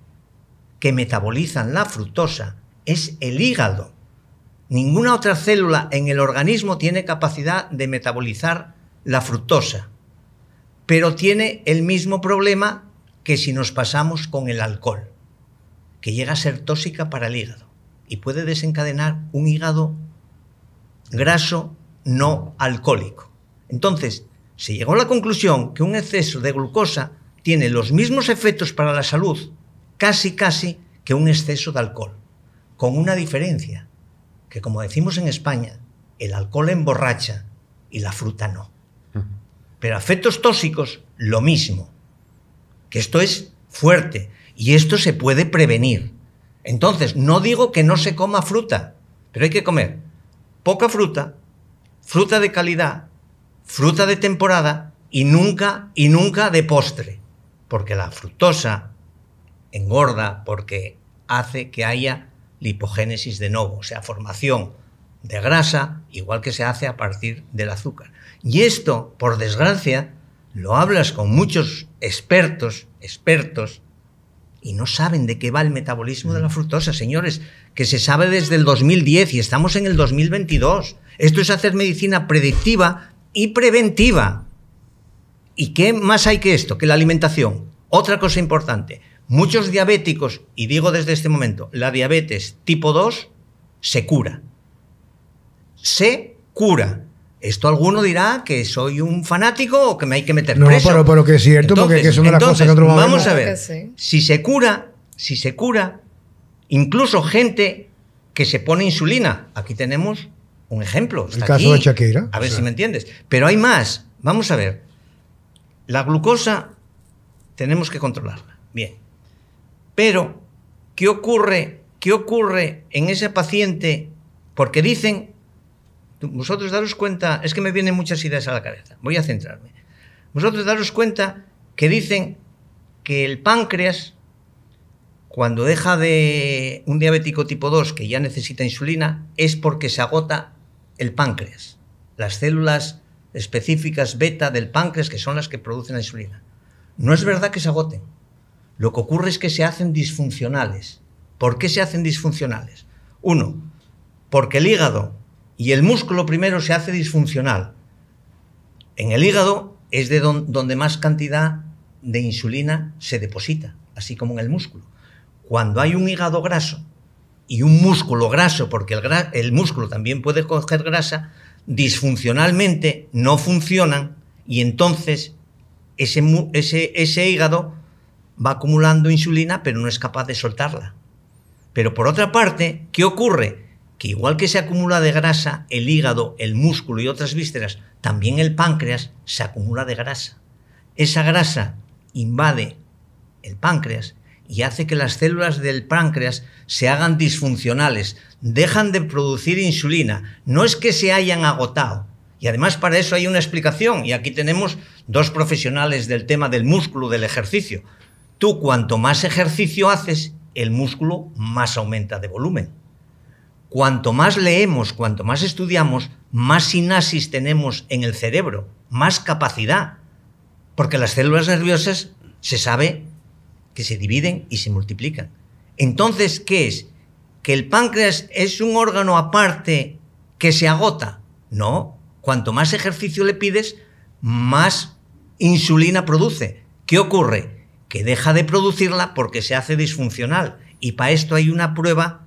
que metabolizan la fructosa es el hígado. Ninguna otra célula en el organismo tiene capacidad de metabolizar la fructosa, pero tiene el mismo problema que si nos pasamos con el alcohol, que llega a ser tóxica para el hígado y puede desencadenar un hígado graso no alcohólico. Entonces, se llegó a la conclusión que un exceso de glucosa tiene los mismos efectos para la salud, casi casi, que un exceso de alcohol, con una diferencia, que como decimos en España, el alcohol emborracha y la fruta no. Pero efectos tóxicos, lo mismo. que esto es fuerte y esto se puede prevenir. Entonces, no digo que no se coma fruta, pero hay que comer poca fruta, fruta de calidad, fruta de temporada y nunca y nunca de postre, porque la fructosa engorda porque hace que haya lipogénesis de novo, o sea, formación de grasa, igual que se hace a partir del azúcar. Y esto, por desgracia, lo hablas con muchos expertos, expertos, y no saben de qué va el metabolismo de la fructosa, señores, que se sabe desde el 2010 y estamos en el 2022. Esto es hacer medicina predictiva y preventiva. ¿Y qué más hay que esto? Que la alimentación. Otra cosa importante, muchos diabéticos, y digo desde este momento, la diabetes tipo 2 se cura. Se cura. Esto alguno dirá que soy un fanático o que me hay que meter No, preso. pero, pero que es cierto, porque que eso no es la cosa que entonces, otro Vamos a ver, sí. si se cura, si se cura, incluso gente que se pone insulina. Aquí tenemos un ejemplo. El caso aquí. de Shakira. A ver O sea. si me entiendes. Pero hay más. Vamos a ver. La glucosa tenemos que controlarla. Bien. Pero, ¿qué ocurre? ¿Qué ocurre en ese paciente? Porque dicen, vosotros daros cuenta, es que me vienen muchas ideas a la cabeza. Voy a centrarme. Vosotros daros cuenta que dicen que el páncreas, cuando deja de un diabético tipo 2 que ya necesita insulina, es porque se agota el páncreas. Las células específicas beta del páncreas, que son las que producen la insulina. No es verdad que se agoten. Lo que ocurre es que se hacen disfuncionales. ¿Por qué se hacen disfuncionales? Uno, porque el hígado y el músculo primero se hace disfuncional. En el hígado es de don- donde más cantidad de insulina se deposita, así como en el músculo. Cuando hay un hígado graso y un músculo graso, porque el, músculo también puede coger grasa, disfuncionalmente no funcionan y entonces ese hígado va acumulando insulina pero no es capaz de soltarla. Pero por otra parte, ¿qué ocurre? Que igual que se acumula de grasa el hígado, el músculo y otras vísceras, también el páncreas se acumula de grasa. Esa grasa invade el páncreas y hace que las células del páncreas se hagan disfuncionales, dejan de producir insulina. No es que se hayan agotado. Y además para eso hay una explicación. Y aquí tenemos dos profesionales del tema del músculo, del ejercicio. Tú cuanto más ejercicio haces, el músculo más aumenta de volumen. Cuanto más leemos, cuanto más estudiamos, más sinasis tenemos en el cerebro, más capacidad. Porque las células nerviosas se sabe que se dividen y se multiplican. Entonces, ¿qué es? ¿Que el páncreas es un órgano aparte que se agota? No. Cuanto más ejercicio le pides, más insulina produce. ¿Qué ocurre? Que deja de producirla porque se hace disfuncional. Y para esto hay una prueba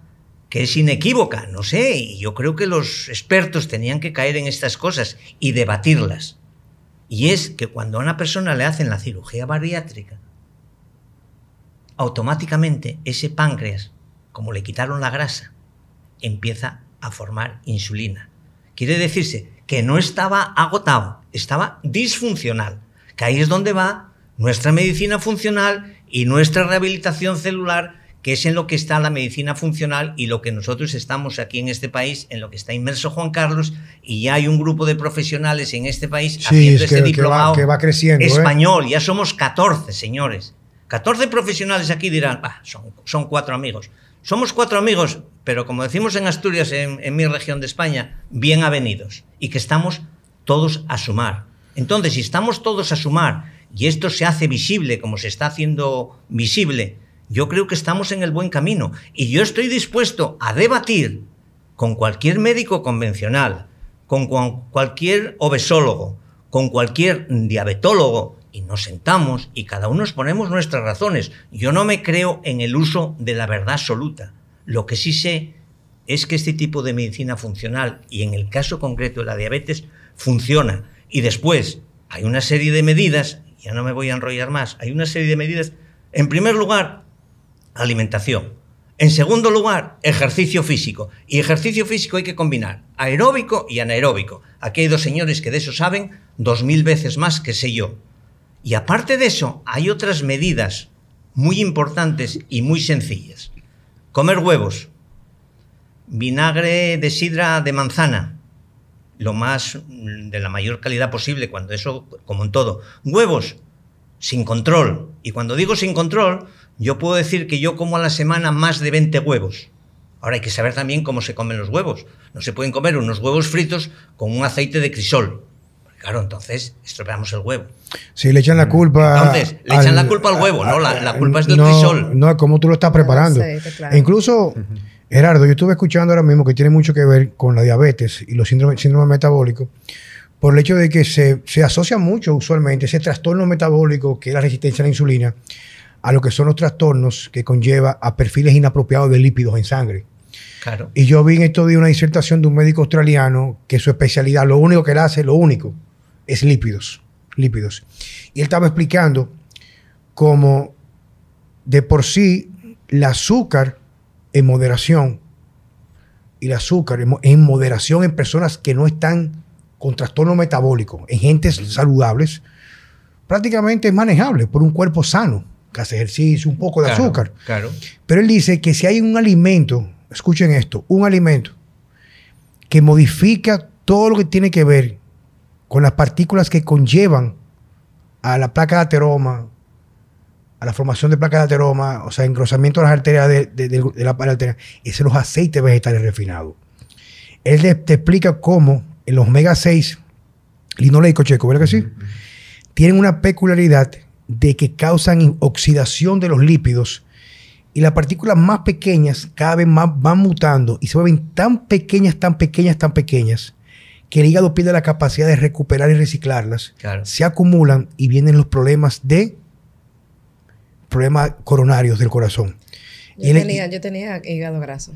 que es inequívoca, no sé, y yo creo que los expertos tenían que caer en estas cosas y debatirlas. Y es que cuando a una persona le hacen la cirugía bariátrica, automáticamente ese páncreas, como le quitaron la grasa, empieza a formar insulina. Quiere decirse que no estaba agotado, estaba disfuncional. Que ahí es donde va nuestra medicina funcional y nuestra rehabilitación celular, que es en lo que está la medicina funcional y lo que nosotros estamos aquí en este país, en lo que está inmerso Juan Carlos, y ya hay un grupo de profesionales en este país Sí, haciendo es que- este que va- diplomado que va creciendo, ¿eh? español. Ya somos 14, señores. 14 profesionales aquí dirán, "Ah, son, son cuatro amigos. Somos cuatro amigos, pero como decimos en Asturias, en, en mi región de España, bien avenidos. Y que estamos todos a sumar. Entonces, si estamos todos a sumar y esto se hace visible como se está haciendo visible, yo creo que estamos en el buen camino. Y yo estoy dispuesto a debatir con cualquier médico convencional, con cualquier obesólogo, con cualquier diabetólogo, y nos sentamos y cada uno nos ponemos nuestras razones. Yo no me creo en el uso de la verdad absoluta. Lo que sí sé es que este tipo de medicina funcional, y en el caso concreto de la diabetes, funciona. Y después hay una serie de medidas, ya no me voy a enrollar más, hay una serie de medidas. En primer lugar, alimentación. En segundo lugar, ejercicio físico. Y ejercicio físico hay que combinar aeróbico y anaeróbico. Aquí hay dos señores que de eso saben dos mil veces más que sé yo. Y aparte de eso, hay otras medidas muy importantes y muy sencillas. Comer huevos, vinagre de sidra de manzana, lo más de la mayor calidad posible, cuando eso, como en todo, huevos sin control. Y cuando digo sin control, yo puedo decir que yo como a la semana más de 20 huevos. Ahora hay que saber también cómo se comen los huevos. No se pueden comer unos huevos fritos con un aceite de crisol. Claro, entonces estropeamos el huevo. Sí, le echan la culpa. Entonces, le echan la culpa al huevo, ¿no? La, la culpa es del no, crisol. No, es como tú lo estás preparando. claro. E incluso, Gerardo, yo estuve escuchando ahora mismo que tiene mucho que ver con la diabetes y los síndromes, metabólicos, por el hecho de que se, se asocia mucho usualmente ese trastorno metabólico que es la resistencia a la insulina a lo que son los trastornos que conlleva a perfiles inapropiados de lípidos en sangre. Claro. Y yo vi en estos días una disertación de un médico australiano que su especialidad, lo único que él hace, lo único, es lípidos. Lípidos. Y él estaba explicando cómo de por sí el azúcar en moderación y el azúcar en mo- en moderación en personas que no están con trastorno metabólico, en gentes saludables, prácticamente es manejable por un cuerpo sano, que hace ejercicio, un poco de Claro, azúcar. Claro. Pero él dice que si hay un alimento, escuchen esto, un alimento que modifica todo lo que tiene que ver con las partículas que conllevan a la placa de ateroma, a la formación de placa de ateroma, o sea, engrosamiento de las arterias de, de- de- de la pared arterial, es en los aceites vegetales refinados. Él te, te explica cómo en los omega 6, linoleico checo, ¿verdad que sí? Tienen una peculiaridad de que causan oxidación de los lípidos y las partículas más pequeñas cada vez más van mutando y se vuelven tan pequeñas, tan pequeñas, tan pequeñas que el hígado pierde la capacidad de recuperar y reciclarlas, Claro. se acumulan y vienen los problemas de problemas coronarios del corazón. Yo tenía, yo tenía hígado graso.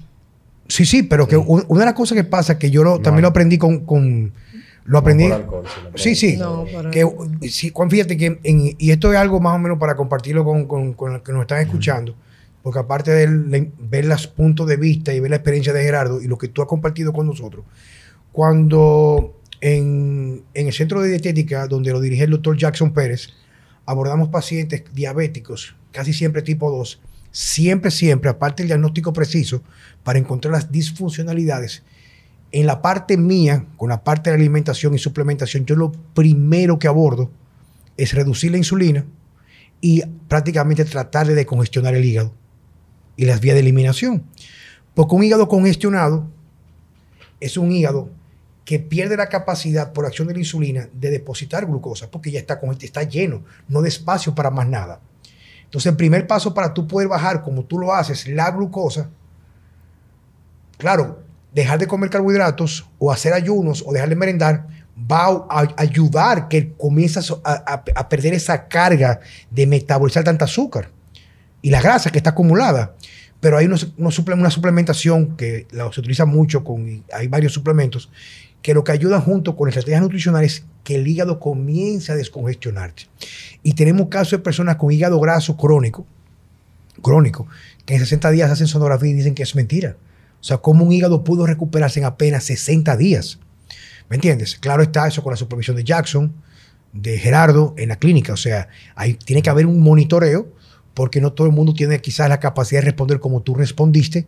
Sí, sí, pero que un- una de las cosas que pasa que yo lo- también lo aprendí con, con- lo aprendí. alcohol, sí, sí. No, por que, sí, Juan, fíjate que en- y esto es algo más o menos para compartirlo con, con- con los que nos están escuchando, porque aparte de ver los puntos de vista y ver la experiencia de Gerardo y lo que tú has compartido con nosotros, cuando en, en el centro de dietética donde lo dirige el doctor Jackson Pérez, abordamos pacientes diabéticos, casi siempre tipo 2, siempre, siempre, aparte del diagnóstico preciso, para encontrar las disfuncionalidades. En la parte mía, con la parte de alimentación y suplementación, yo lo primero que abordo es reducir la insulina y prácticamente tratar de decongestionar el hígado y las vías de eliminación. Porque un hígado congestionado es un hígado que pierde la capacidad por acción de la insulina de depositar glucosa, porque ya está, está lleno, no de espacio para más nada. Entonces, el primer paso para tú poder bajar, como tú lo haces, la glucosa, claro, dejar de comer carbohidratos o hacer ayunos o dejar de merendar va a, ayudar que comienzas a, perder esa carga de metabolizar tanta azúcar y la grasa que está acumulada. Pero hay una suplementación que se utiliza mucho, con, hay varios suplementos, que lo que ayudan junto con estrategias nutricionales que el hígado comience a descongestionarse. Y tenemos casos de personas con hígado graso crónico, crónico, que en 60 días hacen sonografía y dicen que es mentira. O sea, cómo un hígado pudo recuperarse en apenas 60 días. ¿Me entiendes? Claro está eso con la supervisión de Jackson, de Gerardo en la clínica. O sea, ahí tiene que haber un monitoreo porque no todo el mundo tiene quizás la capacidad de responder como tú respondiste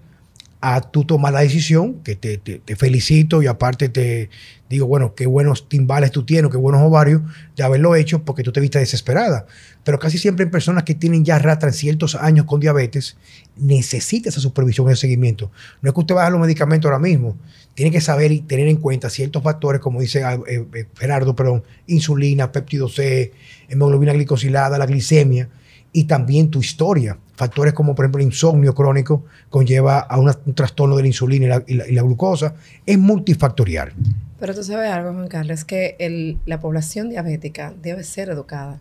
a tú tomar la decisión, que te, te- felicito y aparte te digo, bueno, qué buenos timbales tú tienes, qué buenos ovarios de haberlo hecho porque tú te viste desesperada. Pero casi siempre en personas que tienen ya arrastran ciertos años con diabetes, necesita esa supervisión y ese seguimiento. No es que usted baje los medicamentos ahora mismo, tiene que saber y tener en cuenta ciertos factores, como dice eh, eh, Gerardo, perdón, insulina, péptido C, hemoglobina glicosilada, la glicemia y también tu historia. Factores como, por ejemplo, el insomnio crónico conlleva a una- un trastorno de la insulina y la, y la- y la glucosa. Es multifactorial. Pero tú sabes algo, Juan Carlos, es que el- la población diabética debe ser educada.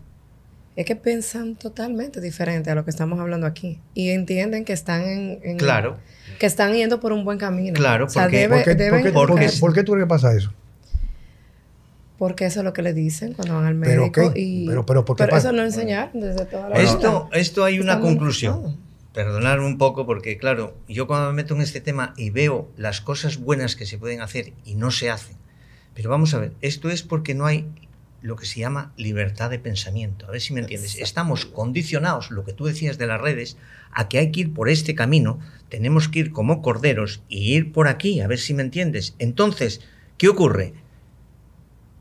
Es que piensan totalmente diferente a lo que estamos hablando aquí. Y entienden que están en, en- Claro. que están yendo por un buen camino. Claro, o sea, porque- debe- ¿Por qué, deben por qué- porque por qué- educar- por qué tú crees que pasa eso? Porque eso es lo que le dicen cuando van al Pero, médico. ok, y, pero- pero, ¿por qué pasa? eso no enseñar desde toda la Esto, vida. esto hay una conclusión. Perdonadme un poco porque, claro, yo cuando me meto en este tema y veo las cosas buenas que se pueden hacer y no se hacen. Pero vamos a ver, esto es porque no hay lo que se llama libertad de pensamiento. A ver si me entiendes. Estamos condicionados, lo que tú decías de las redes, a que hay que ir por este camino, tenemos que ir como corderos y ir por aquí, a ver si me entiendes. Entonces, ¿qué ocurre?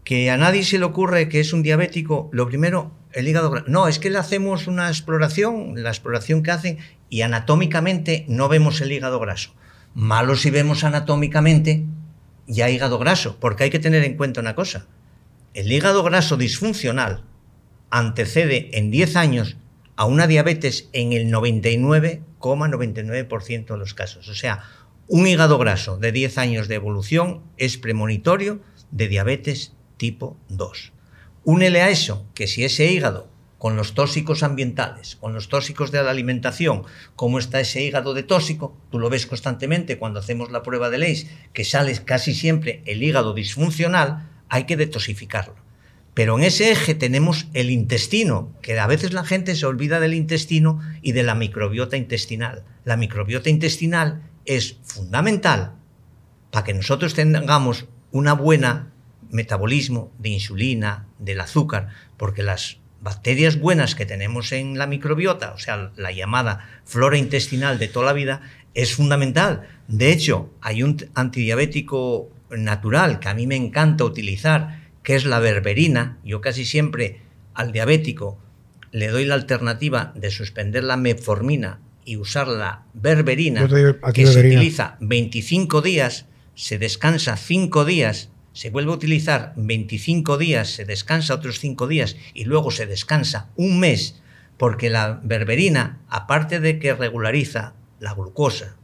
Que a nadie se le ocurre que es un diabético, lo primero, el hígado graso. No, es que le hacemos una exploración, la exploración que hacen, y anatómicamente no vemos el hígado graso. Malo si vemos anatómicamente ya hígado graso, porque hay que tener en cuenta una cosa el hígado graso disfuncional antecede en 10 años a una diabetes en el 99,99% de los casos. O sea, un hígado graso de 10 años de evolución es premonitorio de diabetes tipo 2. Únele a eso que si ese hígado con los tóxicos ambientales, con los tóxicos de la alimentación, cómo está ese hígado de tóxico, tú lo ves constantemente cuando hacemos la prueba de Leis, que sale casi siempre el hígado disfuncional, hay que detoxificarlo. Pero en ese eje tenemos el intestino, que a veces la gente se olvida del intestino y de la microbiota intestinal. La microbiota intestinal es fundamental para que nosotros tengamos una buena metabolismo de insulina, del azúcar, porque las bacterias buenas que tenemos en la microbiota, o sea, la llamada flora intestinal de toda la vida, es fundamental. De hecho, hay un antidiabético natural que a mí me encanta utilizar, que es la berberina. Yo casi siempre al diabético le doy la alternativa de suspender la metformina y usar la berberina, que se utiliza 25 días, se descansa 5 días, se vuelve a utilizar 25 días, se descansa otros 5 días y luego se descansa un mes, porque la berberina, aparte de que regulariza la glucosa,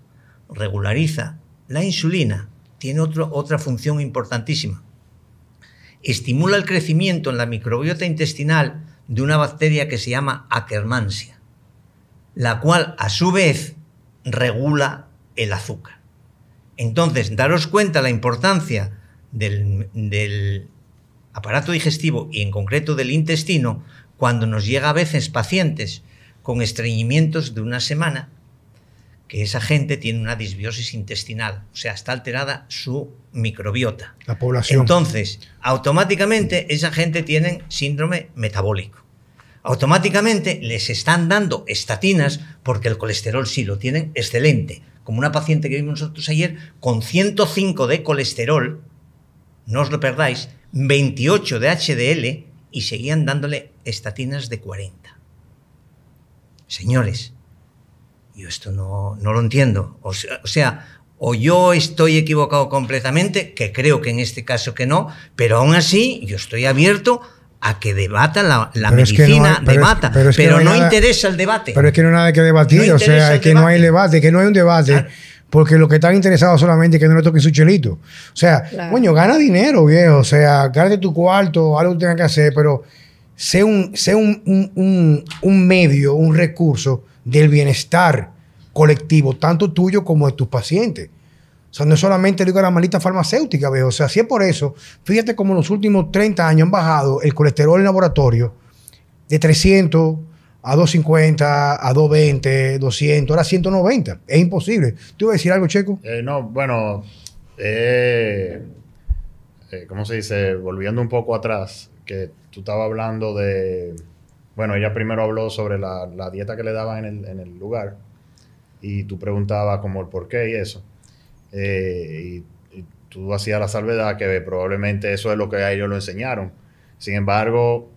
regulariza la insulina, tiene otra función importantísima. Estimula el crecimiento en la microbiota intestinal de una bacteria que se llama Akkermansia, la cual a su vez regula el azúcar. Entonces, daros cuenta la importancia del, del aparato digestivo y en concreto del intestino cuando nos llega a veces pacientes con estreñimientos de una semana que esa gente tiene una disbiosis intestinal, o sea, está alterada su microbiota. La población. Entonces, automáticamente esa gente tiene síndrome metabólico. Automáticamente les están dando estatinas porque el colesterol sí lo tienen excelente. Como una paciente que vimos nosotros ayer con 105 de colesterol, no os lo perdáis, 28 de HDL y seguían dándole estatinas de 40. Señores, yo esto no, no lo entiendo. O sea, o yo estoy equivocado completamente, que creo que en este caso que no, pero aún así yo estoy abierto a que debata la, medicina, debata, pero, no, interesa el debate. Pero es que no hay nada que debatir, o sea, es que no hay debate, que no hay un debate. Porque lo que están interesados solamente es que no le toque su chelito. O sea, coño, gana dinero, viejo. O sea, gánate tu cuarto, algo que tengas que hacer, pero sé un, sé un, un, un medio, un recurso del bienestar colectivo, tanto tuyo como de tus pacientes. O sea, no es solamente digo la maldita farmacéutica, veo. O sea, si es por eso, fíjate cómo en los últimos 30 años han bajado el colesterol en laboratorio de 300 a 250, a 220, 200, ahora 190. Es imposible. ¿Tú ibas a decir algo, Checo? Eh, no, bueno, eh, eh, ¿cómo se dice? Volviendo un poco atrás, que tú estabas hablando de bueno, ella primero habló sobre la, dieta que le daban en el, lugar y tú preguntabas como el por qué y eso. Eh, y, tú hacías la salvedad que probablemente eso es lo que a ellos lo enseñaron. Sin embargo,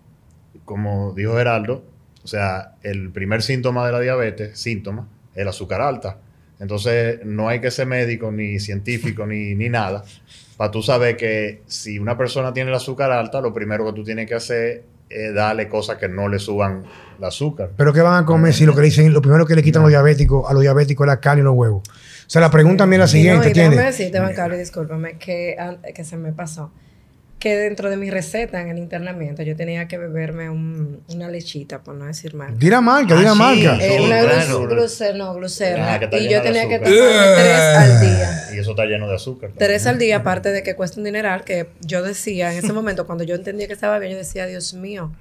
como dijo Geraldo, o sea, el primer síntoma de la diabetes, síntoma, es el azúcar alta. Entonces, no hay que ser médico, ni científico, ni, ni nada, para tú saber que si una persona tiene el azúcar alta, lo primero que tú tienes que hacer eh, darle cosas que no le suban el azúcar. Pero ¿qué van a comer si lo que dicen, lo primero que le quitan a los diabéticos, a los diabéticos es la carne y los huevos? O sea, la pregunta también es la siguiente, no, ¿entiendes? Déjame decirte, Bancario, discúlpame, que, que se me pasó que dentro de mi receta en el internamiento yo tenía que beberme un, una lechita, por no decir marca. Dira marca, ah, marca. Eh, una glucerna, no, glucerna. y yo tenía que tomar tres al día. Y eso está lleno de azúcar. Tres al día, aparte de que cuesta un dineral, que yo decía en ese momento, cuando yo entendía que estaba bien, yo decía, Dios mío,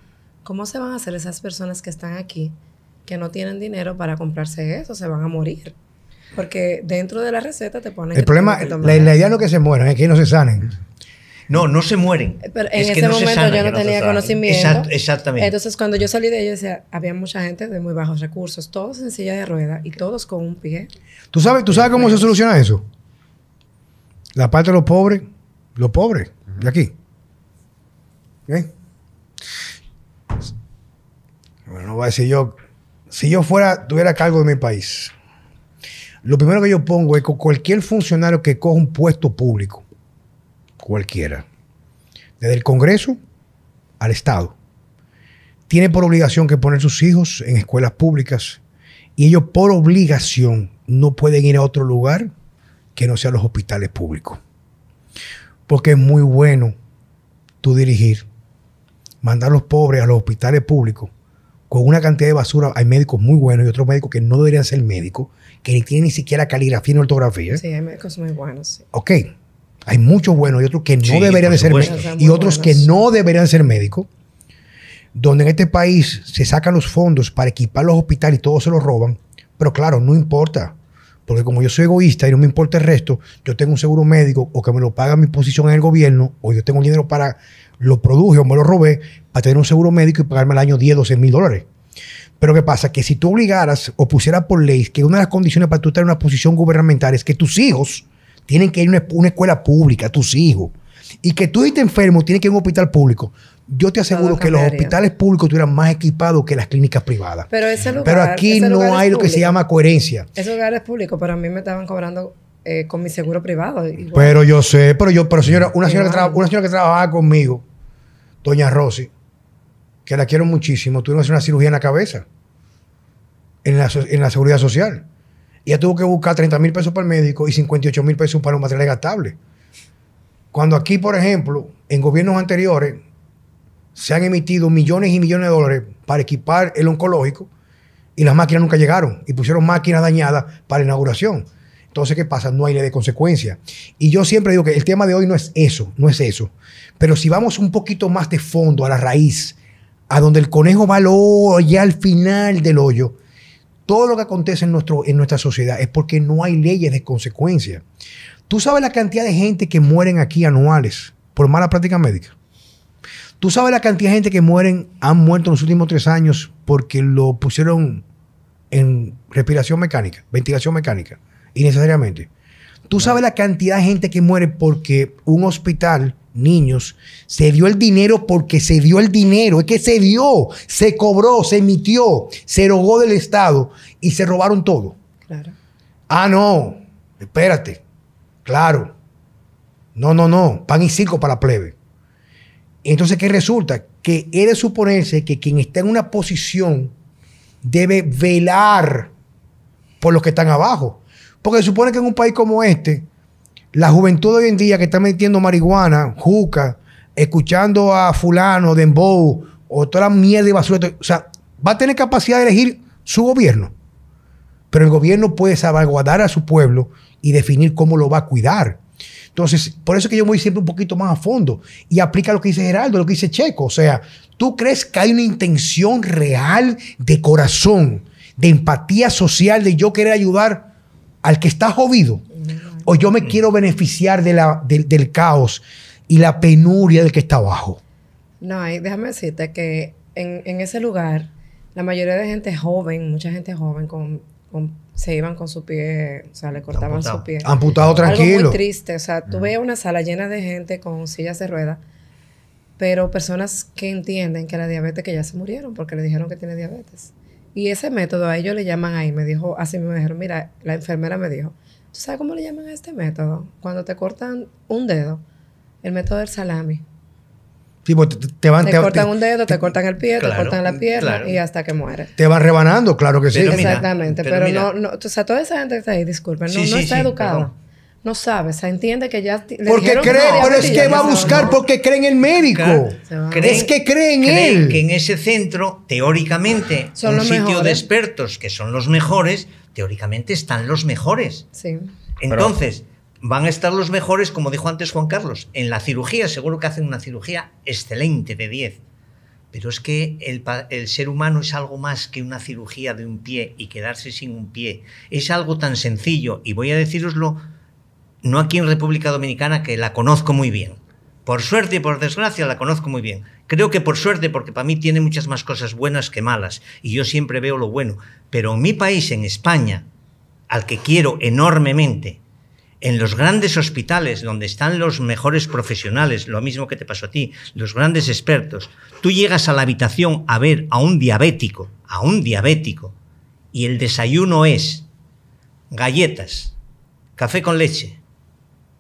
¿cómo se van a hacer esas personas que están aquí, que no tienen dinero para comprarse eso? Se van a morir. Porque dentro de la receta te ponen... El problema, la, la, idea no es que se mueran, es que no se sanen. No, no se mueren. Pero en Es que ese no se momento sanan. yo no tenía conocimiento. Exact- exactamente. Entonces, cuando yo salí de ella, decía, había mucha gente de muy bajos recursos, todos en silla de ruedas y todos con un pie. ¿Tú sabes, ¿Tú sabes cómo se soluciona eso? La parte de los pobres, los pobres, de aquí. ¿Eh? Bueno, no voy a decir yo. Si yo fuera, tuviera cargo de mi país, lo primero que yo pongo es que cualquier funcionario que coja un puesto público, cualquiera, desde el Congreso al Estado, tiene por obligación que poner sus hijos en escuelas públicas y ellos por obligación no pueden ir a otro lugar que no sea los hospitales públicos. Porque es muy bueno tú dirigir, mandar a los pobres a los hospitales públicos con una cantidad de basura. Hay médicos muy buenos y otros médicos que no deberían ser médicos, que ni tienen ni siquiera caligrafía ni ortografía. Sí, hay médicos muy buenos. sí. Ok, hay muchos buenos y otros que no Sí, deberían de ser médicos. Y otros que no deberían ser médicos. Donde en este país se sacan los fondos para equipar los hospitales y todos se los roban. Pero claro, no importa. Porque como yo soy egoísta y no me importa el resto, yo tengo un seguro médico o que me lo paga mi posición en el gobierno, o yo tengo dinero para lo produje o me lo robé, para tener un seguro médico y pagarme al año 10, 12 mil dólares. Pero ¿qué pasa? Que si tú obligaras o pusieras por ley que una de las condiciones para tú estar en una posición gubernamental es que tus hijos tienen que ir a una, escuela pública, tus hijos, y que tú estés enfermo, tienes que ir a un hospital público, yo te aseguro que los hospitales públicos estuvieran más equipados que las clínicas privadas. Pero ese lugar. Pero aquí ese lugar no hay lo que se llama coherencia. Ese lugar es público, pero a mí me estaban cobrando eh, con mi seguro privado. igual. Pero yo sé, pero yo, pero señora, una señora, que una señora que trabajaba conmigo, doña Rosy, que la quiero muchísimo, tuvieron que hacer una cirugía en la cabeza, en la, en la seguridad social. Y ella tuvo que buscar 30 mil pesos para el médico y 58 mil pesos para los materiales gastables. Cuando aquí, por ejemplo, en gobiernos anteriores, se han emitido millones y millones de dólares para equipar el oncológico y las máquinas nunca llegaron y pusieron máquinas dañadas para inauguración. Entonces, ¿qué pasa? No hay ley de consecuencia. Y yo siempre digo que el tema de hoy no es eso, no es eso. Pero si vamos un poquito más de fondo, a la raíz, a donde el conejo va al hoyo, ya al final del hoyo, todo lo que acontece en, nuestro, en nuestra sociedad es porque no hay leyes de consecuencia. Tú sabes la cantidad de gente que mueren aquí anuales por mala práctica médica. Tú sabes la cantidad de gente que mueren, han muerto en los últimos tres años porque lo pusieron en respiración mecánica, ventilación mecánica, innecesariamente. Tú sabes la cantidad de gente que muere porque un hospital, niños, se dio el dinero porque se dio el dinero. Es que se dio, se cobró, se emitió, se erogó del Estado y se robaron todo. Claro. Ah, no, espérate. Claro. No, no, no. Pan y circo para la plebe. Entonces, ¿qué resulta? Que he de suponerse que quien está en una posición debe velar por los que están abajo. Porque se supone que en un país como este, la juventud de hoy en día que está metiendo marihuana, juca, escuchando a fulano, dembow, o toda la mierda y basura, o sea, va a tener capacidad de elegir su gobierno. Pero el gobierno puede salvaguardar a su pueblo y definir cómo lo va a cuidar. Entonces, por eso es que yo voy siempre un poquito más a fondo y aplica lo que dice Geraldo, lo que dice Checo. O sea, ¿tú crees que hay una intención real de corazón, de empatía social, de yo querer ayudar al que está jodido? ¿O yo me quiero beneficiar de la, del- del caos y la penuria del que está abajo? No, y déjame decirte que en, en ese lugar, la mayoría de gente joven, mucha gente joven, con, con- se iban con su pie, o sea, le cortaban Amputado. su pie. Amputado Algo tranquilo. muy triste. O sea, tú veías una sala llena de gente con sillas de ruedas, pero personas que entienden que la diabetes que ya se murieron porque le dijeron que tiene diabetes. Y ese método a ellos le llaman ahí, me dijo, así me dijeron, mira, la enfermera me dijo, ¿tú sabes cómo le llaman a este método? Cuando te cortan un dedo, el método del salami. Sí, pues te, te van, Te te- cortan te- un dedo, te cortan el pie, te cortan la pierna claro. y hasta que muere. te van rebanando, claro que sí. Pero mira, Exactamente, pero no, no, o sea, toda esa gente que está ahí, disculpen, no, Sí, no sí, está sí, educada. perdón. No sabe, o sea, entiende que ya... le Porque cree, tenía pero es que va a no, buscar no. porque cree en el médico. Claro. Se va. Es que cree en creen él. que en ese centro, teóricamente, Son un los sitio de expertos que son los mejores, teóricamente están los mejores. Sí. Entonces, van a estar los mejores, como dijo antes Juan Carlos, en la cirugía, seguro que hacen una cirugía excelente de 10. Pero es que el, el ser humano es algo más que una cirugía de un pie y quedarse sin un pie. Es algo tan sencillo, y voy a deciroslo, no aquí en República Dominicana, que la conozco muy bien, Por suerte y por desgracia la conozco muy bien. Creo que por suerte, porque para mí tiene muchas más cosas buenas que malas, y yo siempre veo lo bueno. Pero en mi país, en España, al que quiero enormemente, en los grandes hospitales donde están los mejores profesionales, lo mismo que te pasó a ti, los grandes expertos, tú llegas a la habitación a ver a un diabético, a un diabético, y el desayuno es galletas, café con leche,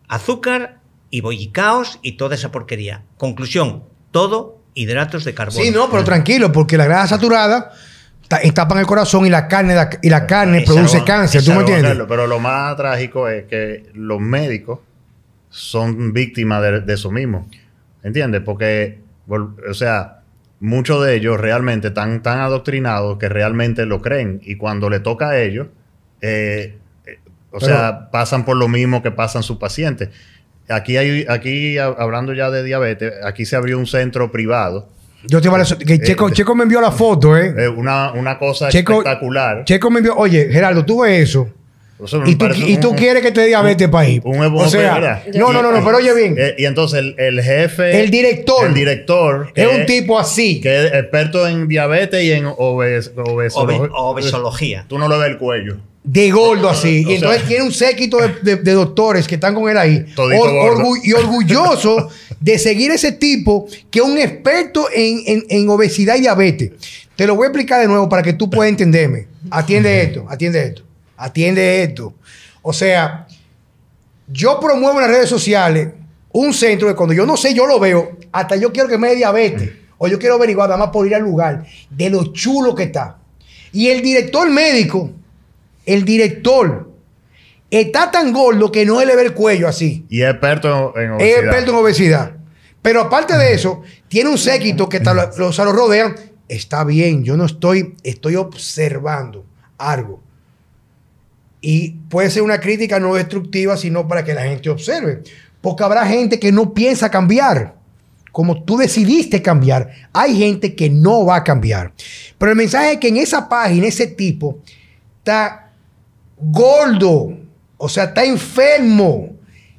azúcar y bollicaos y toda esa porquería. Conclusión, todo hidratos de carbono. Sí, no, pero tranquilo, porque la grasa saturada ta- tapan el corazón y la carne, y la carne produce cáncer. ¿Tú me entiendes? Carlos, Pero lo más trágico es que los médicos son víctimas de, de eso mismo. ¿Entiendes? Porque, o sea, muchos de ellos realmente están tan adoctrinados que realmente lo creen. Y cuando le toca a ellos, eh, eh, o Pero- sea, pasan por lo mismo que pasan sus pacientes. Aquí, hay, aquí hablando ya de diabetes, aquí se abrió un centro privado. Yo te voy a decir que Checo, Eh, Checo me envió la foto, ¿eh? Eh, una, una cosa Checo- espectacular. Checo me envió, oye, Gerardo, tú ves eso. Y tú, y tú quieres que te dé diabetes para ir. un o sea, no, no, no, no, pero oye bien. Eh, y entonces el, el jefe. El director. El director. es un tipo así. Que es experto en diabetes y en obes, obesolo- Obe- obesología. Tú no le ves el cuello. De gordo así. O y entonces sea- tiene un séquito de, de- de doctores que están con él ahí. Orgu- y orgulloso de seguir ese tipo que es un experto en, en- en obesidad y diabetes. Te lo voy a explicar de nuevo para que tú puedas entenderme. Atiende esto, atiende esto, atiende esto. O sea, yo promuevo en las redes sociales un centro que cuando yo no sé, yo lo veo, hasta yo quiero que me dé diabetes. O yo quiero averiguar, nada más por ir al lugar, de lo chulo que está. Y el director médico, el director, está tan gordo que no se le ve el cuello así. Y es experto en Es obesidad. experto en obesidad. Pero aparte de eso, tiene un séquito que ta- lo, lo rodean. Está bien, yo no estoy, estoy observando algo. Y puede ser una crítica no destructiva, sino para que la gente observe. Porque habrá gente que no piensa cambiar. Como tú decidiste cambiar, hay gente que no va a cambiar. Pero el mensaje es que en esa página, ese tipo está gordo. O sea, está enfermo.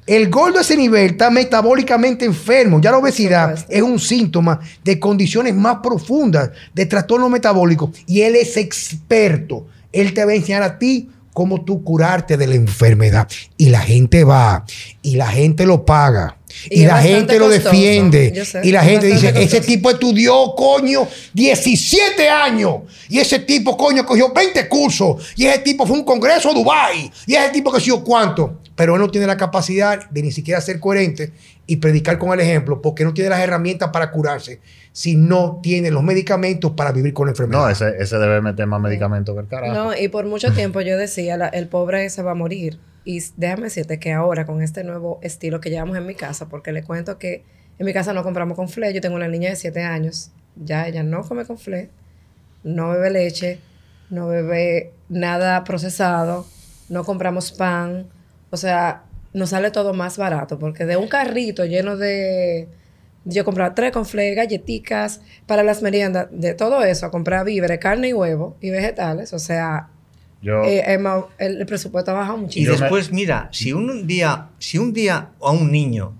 El gordo a ese nivel está metabólicamente enfermo. Ya la obesidad es un síntoma de condiciones más profundas, de trastorno metabólico. Y él es experto. Él te va a enseñar a ti cómo tú curarte de la enfermedad. Y la gente va, y la gente lo paga. Y la gente lo costoso. defiende. Sé, y la gente dice, ese tipo estudió, coño, 17 años. Y ese tipo, coño, cogió 20 cursos. Y ese tipo fue a un congreso a Dubái. Y ese tipo que sé yo cuánto. Pero él no tiene la capacidad de ni siquiera ser coherente y predicar con el ejemplo porque no tiene las herramientas para curarse si no tiene los medicamentos para vivir con la enfermedad. No, ese, ese debe meter más medicamentos que el carajo. No, y por mucho tiempo yo decía, la- el pobre se va a morir. Y déjame decirte que ahora, con este nuevo estilo que llevamos en mi casa, porque le cuento que en mi casa no compramos conflé, yo tengo una niña de 7 años, ya ella no come conflé, no bebe leche, no bebe nada procesado, no compramos pan, o sea, nos sale todo más barato, porque de un carrito lleno de... Yo compraba tres conflés, galletitas para las meriendas, de todo eso, a comprar víveres, carne y huevo y vegetales. O sea, Yo, eh, hemos- el, el presupuesto ha bajado Y muchísimo. me- después, mira, si un día, si un día a un niño,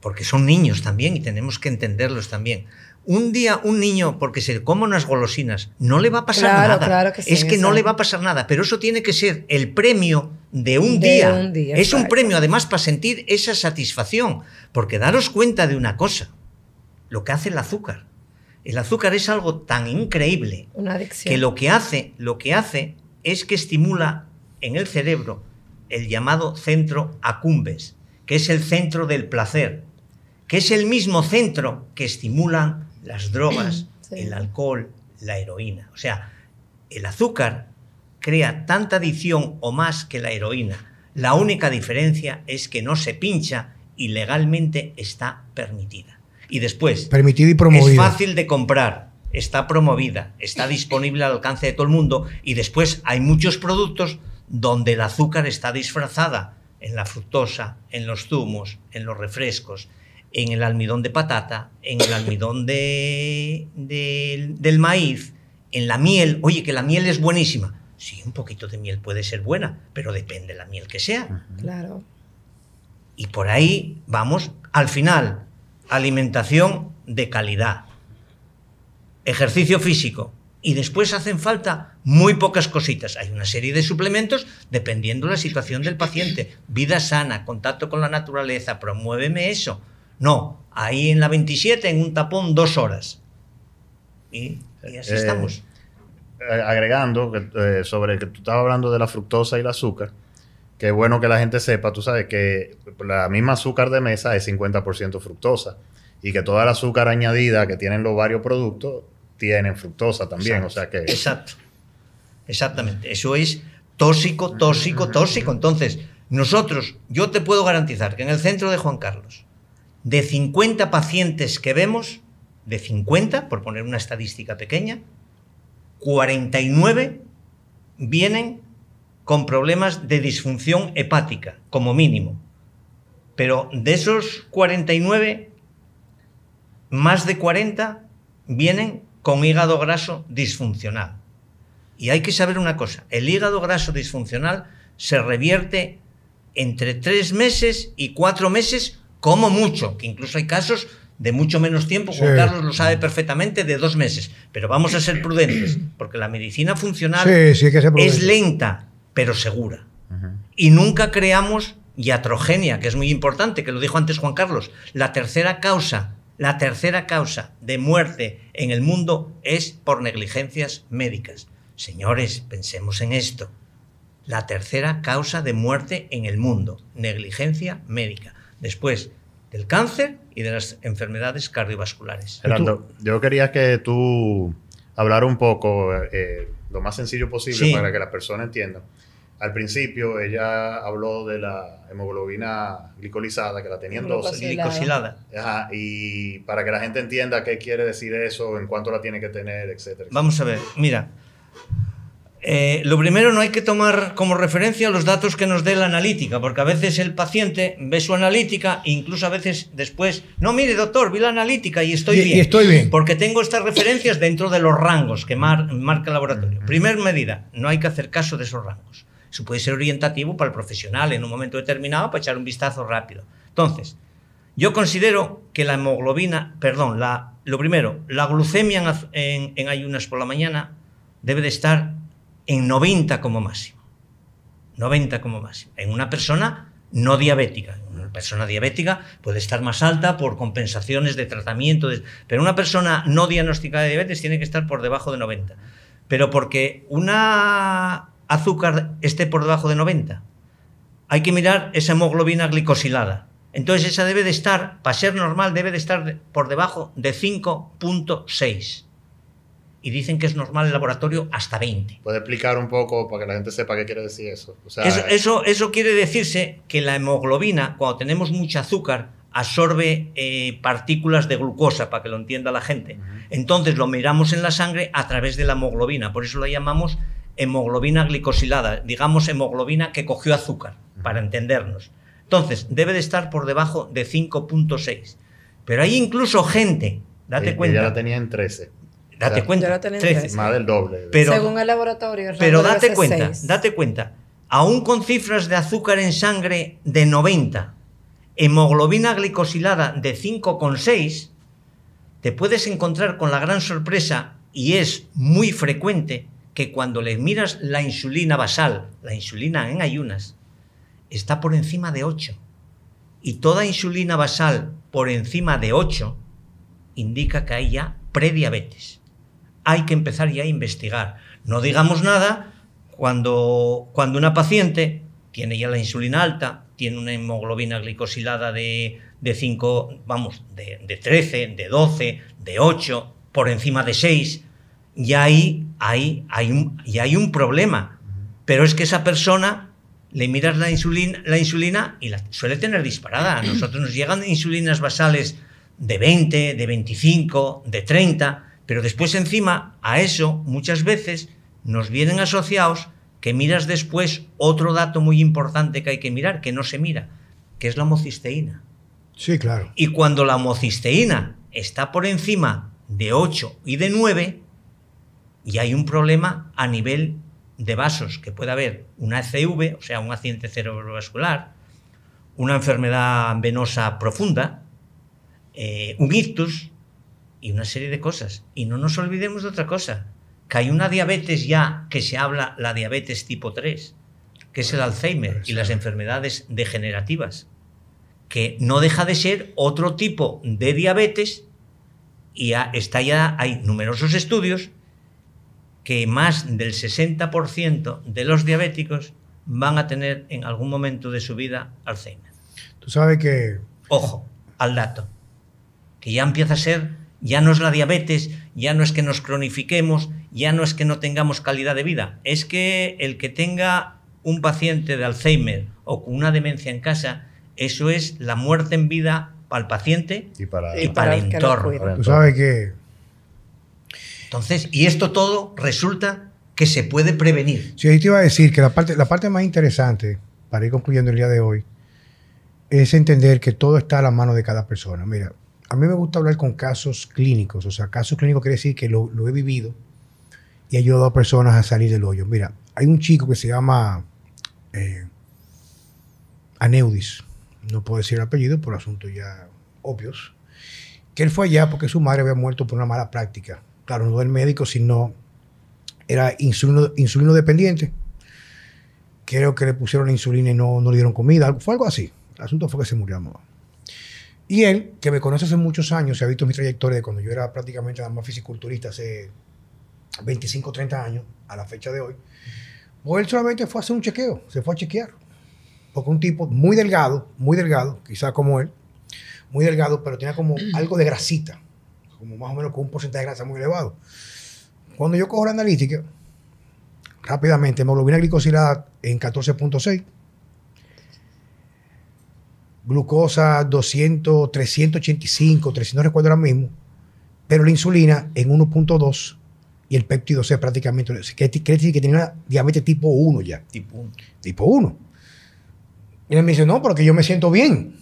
porque son niños también y tenemos que entenderlos también, un día un niño, porque se come unas golosinas, no le va a pasar Claro, nada. claro que sí, es que no le va a pasar nada, pero eso tiene que ser el premio de un De día. un día, es un premio además para sentir esa satisfacción, porque daros cuenta de una cosa, lo que hace el azúcar. El azúcar es algo tan increíble Una adicción. que lo que hace, lo que hace es que estimula en el cerebro el llamado centro accumbens, que es el centro del placer, que es el mismo centro que estimulan las drogas, (clears throat) Sí. el alcohol, la heroína. O sea, el azúcar crea tanta adicción o más que la heroína. La única diferencia es que no se pincha y legalmente está permitida. Y después, Permitido y promovido. es fácil de comprar, está promovida, está disponible al alcance de todo el mundo y después hay muchos productos donde el azúcar está disfrazada en la fructosa, en los zumos, en los refrescos, en el almidón de patata, en el almidón de, de- del maíz, en la miel. Oye, que la miel es buenísima. Sí, un poquito de miel puede ser buena, pero depende de la miel que sea. Claro. Y por ahí vamos, al final, alimentación de calidad, ejercicio físico, y después hacen falta muy pocas cositas. Hay una serie de suplementos dependiendo de la situación del paciente. Vida sana, contacto con la naturaleza, promuéveme eso. No, ahí en la 27, en un tapón, dos horas. Y, y así Eh, estamos. eh, agregando eh, sobre que tú estabas hablando de la fructosa y el azúcar, que es bueno que la gente sepa, tú sabes que la misma azúcar de mesa es 50% fructosa y que toda la azúcar añadida que tienen los varios productos tienen fructosa también, o sea que Exacto. Exactamente. Eso es tóxico, tóxico, tóxico. Entonces, nosotros, yo te puedo garantizar que en el centro de Juan Carlos, de 50 pacientes que vemos, de 50, por poner una estadística pequeña, 49 vienen con problemas de disfunción hepática, como mínimo. Pero de esos 49, más de 40 vienen con hígado graso disfuncional. Y hay que saber una cosa, el hígado graso disfuncional se revierte entre tres meses y cuatro meses como mucho, que incluso hay casos de mucho menos tiempo, Juan Sí. Carlos lo sabe perfectamente, de dos meses. Pero vamos a ser prudentes, porque la medicina funcional Sí, sí, hay que ser es lenta, pero segura. Y nunca creamos iatrogenia, que es muy importante, que lo dijo antes Juan Carlos. La tercera causa, la tercera causa de muerte en el mundo es por negligencias médicas. Señores, pensemos en esto. La tercera causa de muerte en el mundo, negligencia médica. Después del cáncer y de las enfermedades cardiovasculares. Gerardo, yo quería que tú hablara un poco eh, lo más sencillo posible Sí. para que la persona entienda. Al principio ella habló de la hemoglobina glicolizada, que la tenían 12. Glucosilada. Glicosilada. Ajá, y para que la gente entienda qué quiere decir eso, en cuánto la tiene que tener, etcétera. Vamos a ver, mira. eh, lo primero, no hay que tomar como referencia los datos que nos dé la analítica, porque a veces el paciente ve su analítica e incluso a veces después, no, mire, doctor, vi la analítica y estoy Y- y bien. estoy bien. Porque tengo estas referencias dentro de los rangos que mar- marca el laboratorio. Primer medida, no hay que hacer caso de esos rangos. Eso puede ser orientativo para el profesional en un momento determinado para echar un vistazo rápido. Entonces, yo considero que la hemoglobina, perdón, la, lo primero, la glucemia en, ayunas por la mañana debe de estar en 90 como máximo. 90 como máximo. En una persona no diabética. Una persona diabética puede estar más alta por compensaciones de tratamiento, pero una persona no diagnosticada de diabetes tiene que estar por debajo de 90. Pero porque una azúcar esté por debajo de 90, hay que mirar esa hemoglobina glicosilada. Entonces esa debe de estar, para ser normal, debe de estar por debajo de 5.6. Y dicen que es normal en el laboratorio hasta 20. ¿Puede explicar un poco para que la gente sepa qué quiere decir eso? O sea, Eso, eso, eso quiere decirse que la hemoglobina, cuando tenemos mucho azúcar, absorbe eh, partículas de glucosa, para que lo entienda la gente. Entonces lo miramos en la sangre a través de la hemoglobina, por eso la llamamos hemoglobina glicosilada, digamos hemoglobina que cogió azúcar, para entendernos. Entonces, debe de estar por debajo de 5.6. Pero hay incluso gente, date ella cuenta, la tenía en 13. date o sea, cuenta, la tenía en 13. 13. Más del doble. Pero- Según el laboratorio, el Pero date cuenta, seis. date cuenta, aún con cifras de azúcar en sangre de 90, hemoglobina glicosilada de 5,6, te puedes encontrar con la gran sorpresa, y es muy frecuente, que cuando le miras la insulina basal, la insulina en ayunas, está por encima de 8. Y toda insulina basal por encima de 8 indica que hay ya prediabetes hay que empezar ya a investigar. No digamos nada cuando, cuando una paciente tiene ya la insulina alta, tiene una hemoglobina glicosilada de, de 5, vamos, de, de 13, de 12, de 8, por encima de 6, ya hay, hay, hay, un, ya hay un problema. Pero es que esa persona le miras la insulina, la insulina y la suele tener disparada. A nosotros nos llegan insulinas basales de 20, de 25, de 30, pero después encima a eso muchas veces nos vienen asociados que miras después otro dato muy importante que hay que mirar, que no se mira, que es la homocisteína. Sí, claro. Y cuando la homocisteína está por encima de 8 y de 9, y hay un problema a nivel de vasos, que puede haber una ACV, o sea, un accidente cerebrovascular, una enfermedad venosa profunda, eh, un ictus y una serie de cosas. Y no nos olvidemos de otra cosa, que hay una diabetes ya que se habla, la diabetes tipo 3, que es el Alzheimer y las enfermedades degenerativas, que no deja de ser otro tipo de diabetes y ya está ya, hay numerosos estudios que más del 60% de los diabéticos van a tener en algún momento de su vida Alzheimer. Tú sabes que... Ojo al dato, que ya empieza a ser, ya no es la diabetes, ya no es que nos cronifiquemos, ya no es que no tengamos calidad de vida, es que el que tenga un paciente de Alzheimer o con una demencia en casa, eso es la muerte en vida para el paciente Y para, y para el el entorno. Tú sabes que... Entonces, y esto todo resulta que se puede prevenir. Sí, ahí te iba a decir que la parte, la parte más interesante, para ir concluyendo el día de hoy, es entender que todo está a la mano de cada persona. Mira, a mí me gusta hablar con casos clínicos. O sea, casos clínicos quiere decir que lo, he vivido y he ayudado a personas a salir del hoyo. Mira, hay un chico que se llama eh, Aneudis. No puedo decir el apellido por asuntos ya obvios. Que él fue allá porque su madre había muerto por una mala práctica. Claro, no del médico, sino era insulino, insulino dependiente. Creo que le pusieron insulina y no, no le dieron comida. Fue algo así. El asunto fue que se murió. mamá. Y él, que me conoce hace muchos años, se ha visto mi trayectoria de cuando yo era prácticamente nada más fisiculturista hace 25, 30 años, a la fecha de hoy. Pues él solamente fue a hacer un chequeo, se fue a chequear. Porque un tipo muy delgado, muy delgado, quizás como él, muy delgado, pero tenía como algo de grasita, como más o menos con un porcentaje de grasa muy elevado. Cuando yo cojo la analítica, rápidamente, hemoglobina glicosilada en 14.6, glucosa 200, 385, 300, no recuerdo ahora mismo, pero la insulina en 1.2 y el péptido C prácticamente, que quiere decir que tenía diabetes tipo 1 ya, Tipo un- tipo 1. Y él me dice, no, porque yo me siento bien.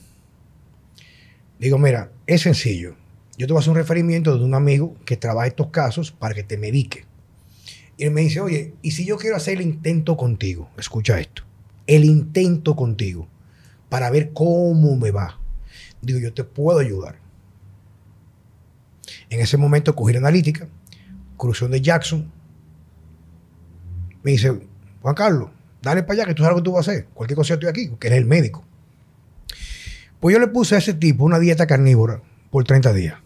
Digo, mira, es sencillo. Yo te voy a hacer un referimiento de un amigo que trabaja estos casos para que te medique. Y él me dice, oye, ¿y si yo quiero hacer el intento contigo? Escucha esto. El intento contigo para ver cómo me va. Digo, yo te puedo ayudar. En ese momento cogí la analítica, crucé de Jackson. Me dice, Juan Carlos, dale para allá que tú sabes lo que tú vas a hacer. Cualquier cosa estoy aquí, que eres el médico. Pues yo le puse a ese tipo una dieta carnívora por 30 días.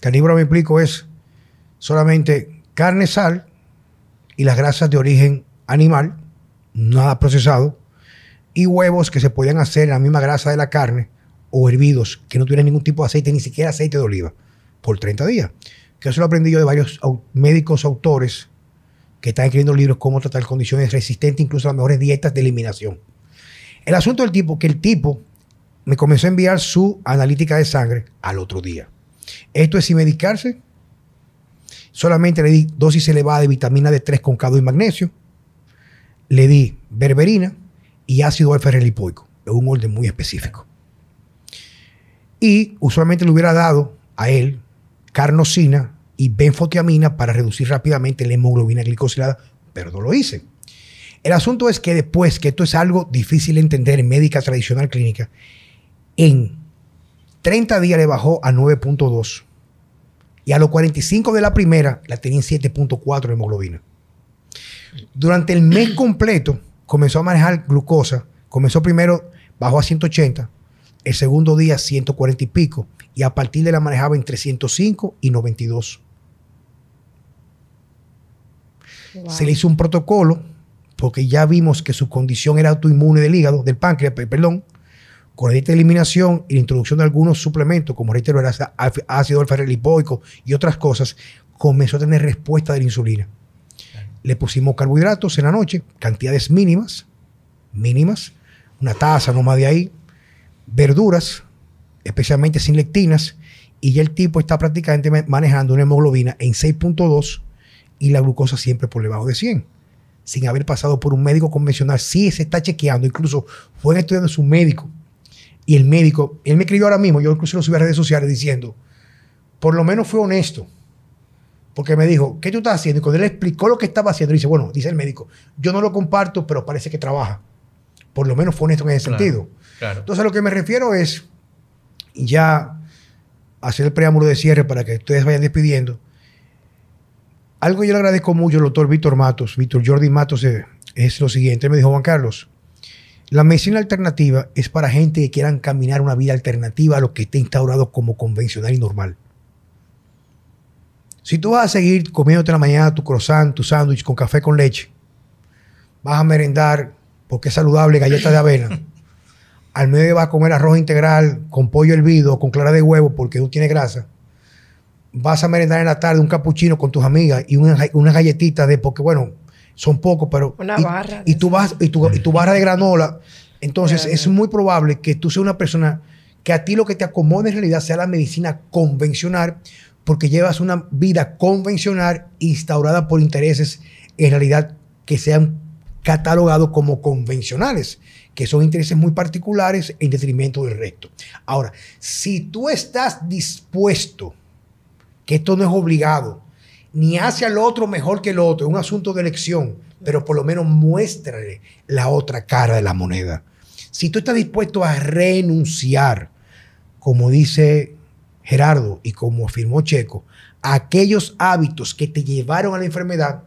Carnívoro, me explico, es solamente carne, sal y las grasas de origen animal, nada procesado, y huevos que se podían hacer en la misma grasa de la carne o hervidos que no tuvieran ningún tipo de aceite, ni siquiera aceite de oliva, por 30 días. Que eso lo aprendí yo de varios médicos autores que están escribiendo libros cómo tratar condiciones resistentes, incluso a las mejores dietas de eliminación. El asunto del tipo, que el tipo me comenzó a enviar su analítica de sangre al otro día. Esto es sin medicarse. Solamente le di dosis elevada de vitamina D3 con K2 y magnesio. Le di berberina y ácido alfa lipoico. Es un orden muy específico. Y usualmente le hubiera dado a él carnosina y benfotiamina para reducir rápidamente la hemoglobina glicosilada, pero no lo hice. El asunto es que después, que esto es algo difícil de entender en médica tradicional clínica, en 30 días le bajó a 9.2 y a los 45 de la primera la tenía en 7.4 de hemoglobina. Durante el mes (clears throat) completo comenzó a manejar glucosa, comenzó primero, bajó a 180, el segundo día 140 y pico, y a partir de la manejaba entre 105 y 92. Wow. Se le hizo un protocolo porque ya vimos que su condición era autoinmune del hígado, del páncreas, pe- perdón, con de eliminación y la introducción de algunos suplementos, como reitero, el ácido- alfa lipoico y otras cosas, comenzó a tener respuesta de la insulina. Le pusimos carbohidratos en la noche, cantidades mínimas, mínimas, una taza, no más de ahí, verduras, especialmente sin lectinas, y ya el tipo está prácticamente ma- manejando una hemoglobina en 6.2 y la glucosa siempre por debajo de 100, sin haber pasado por un médico convencional. Sí se está chequeando, incluso fue estudiando su médico. Y el médico, él me escribió ahora mismo, yo incluso lo subí a redes sociales diciendo, por lo menos fue honesto. Porque me dijo, ¿qué tú estás haciendo? Y cuando él explicó lo que estaba haciendo, dice, bueno, dice el médico, yo no lo comparto, pero parece que trabaja. Por lo menos fue honesto en ese Claro, sentido. Claro. Entonces, a lo que me refiero es ya hacer el preámbulo de cierre para que ustedes vayan despidiendo. Algo yo le agradezco mucho al doctor Víctor Matos, Víctor Jordi Matos, eh, es lo siguiente. Él me dijo, Juan Carlos, la medicina alternativa es para gente que quieran caminar una vida alternativa a lo que está instaurado como convencional y normal. Si tú vas a seguir comiéndote en la mañana tu croissant, tu sándwich con café con leche, vas a merendar, porque es saludable, galleta de avena. (laughs) Al medio vas a comer arroz integral con pollo hervido, con clara de huevo, porque no tiene grasa. Vas a merendar en la tarde un capuchino con tus amigas y una, una galletita de, porque bueno, son pocos, pero... Una y, barra. Y tu, vas, y, tu, y tu barra de granola. Entonces, es muy probable que tú seas una persona que a ti lo que te acomode en realidad sea la medicina convencional, porque llevas una vida convencional instaurada por intereses en realidad que sean catalogados como convencionales, que son intereses muy particulares en detrimento del resto. Ahora, si tú estás dispuesto, que esto no es obligado, ni hace al otro mejor que el otro, es un asunto de elección, pero por lo menos muéstrale la otra cara de la moneda. Si tú estás dispuesto a renunciar, como dice Gerardo y como afirmó Checo, a aquellos hábitos que te llevaron a la enfermedad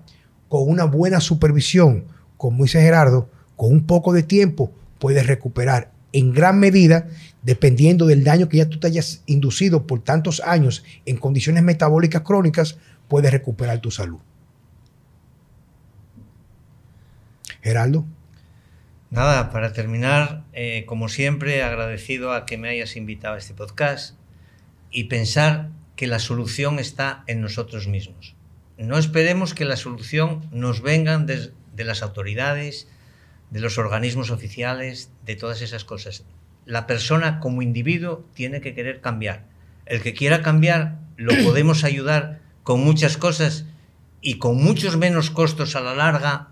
con una buena supervisión, como dice Gerardo, con un poco de tiempo puedes recuperar en gran medida, dependiendo del daño que ya tú te hayas inducido por tantos años en condiciones metabólicas crónicas, puedes recuperar tu salud. Geraldo. Nada, para terminar, eh, como siempre, agradecido a que me hayas invitado a este podcast y pensar que la solución está en nosotros mismos. No esperemos que la solución nos vengan de, de las autoridades, de los organismos oficiales, de todas esas cosas. La persona como individuo tiene que querer cambiar. El que quiera cambiar lo podemos ayudar con muchas cosas y con muchos menos costos a la larga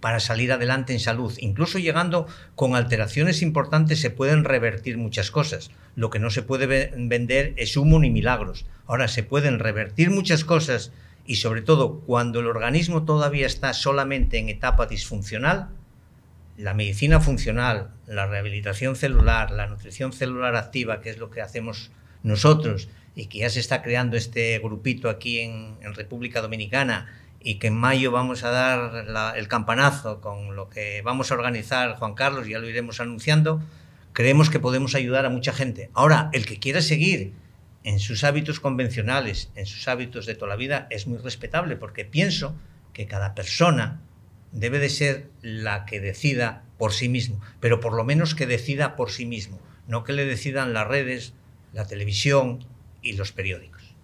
para salir adelante en salud. Incluso llegando con alteraciones importantes se pueden revertir muchas cosas. Lo que no se puede vender es humo ni milagros. Ahora se pueden revertir muchas cosas y sobre todo cuando el organismo todavía está solamente en etapa disfuncional, la medicina funcional, la rehabilitación celular, la nutrición celular activa, que es lo que hacemos nosotros y que ya se está creando este grupito aquí en, República Dominicana y que en mayo vamos a dar el campanazo con lo que vamos a organizar Juan Carlos, ya lo iremos anunciando, creemos que podemos ayudar a mucha gente. Ahora, el que quiera seguir en sus hábitos convencionales, en sus hábitos de toda la vida, es muy respetable, porque pienso que cada persona debe de ser la que decida por sí mismo, pero por lo menos que decida por sí mismo, no que le decidan las redes, la televisión y los periódicos.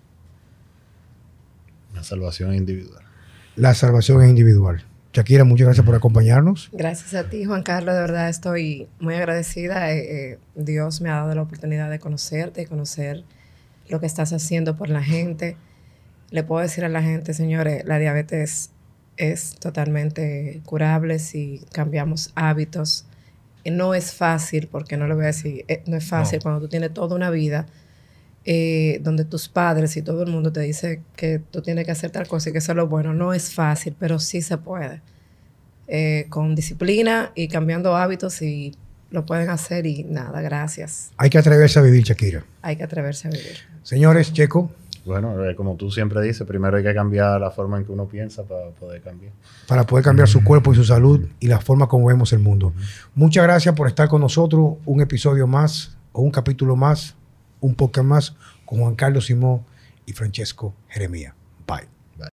La salvación individual. La salvación es individual. Shakira, muchas gracias por acompañarnos. Gracias a ti, Juan Carlos. De verdad estoy muy agradecida. Eh, eh, Dios me ha dado la oportunidad de conocerte y conocer lo que estás haciendo por la gente. Le puedo decir a la gente, señores, la diabetes es totalmente curable si cambiamos hábitos. No es fácil, porque no lo voy a decir, eh, no es fácil no. cuando tú tienes toda una vida eh, donde tus padres y todo el mundo te dice que tú tienes que hacer tal cosa y que eso es lo bueno. No es fácil, pero sí se puede. Eh, con disciplina y cambiando hábitos y lo pueden hacer y nada, gracias. Hay que atreverse a vivir, Shakira. Hay que atreverse a vivir. Señores, Checo. Bueno, eh, como tú siempre dices, primero hay que cambiar la forma en que uno piensa para poder cambiar. Para poder cambiar su cuerpo y su salud y la forma como vemos el mundo. Muchas gracias por estar con nosotros. Un episodio más o un capítulo más, un podcast más con Juan Carlos Simón y Francesco Jeremía.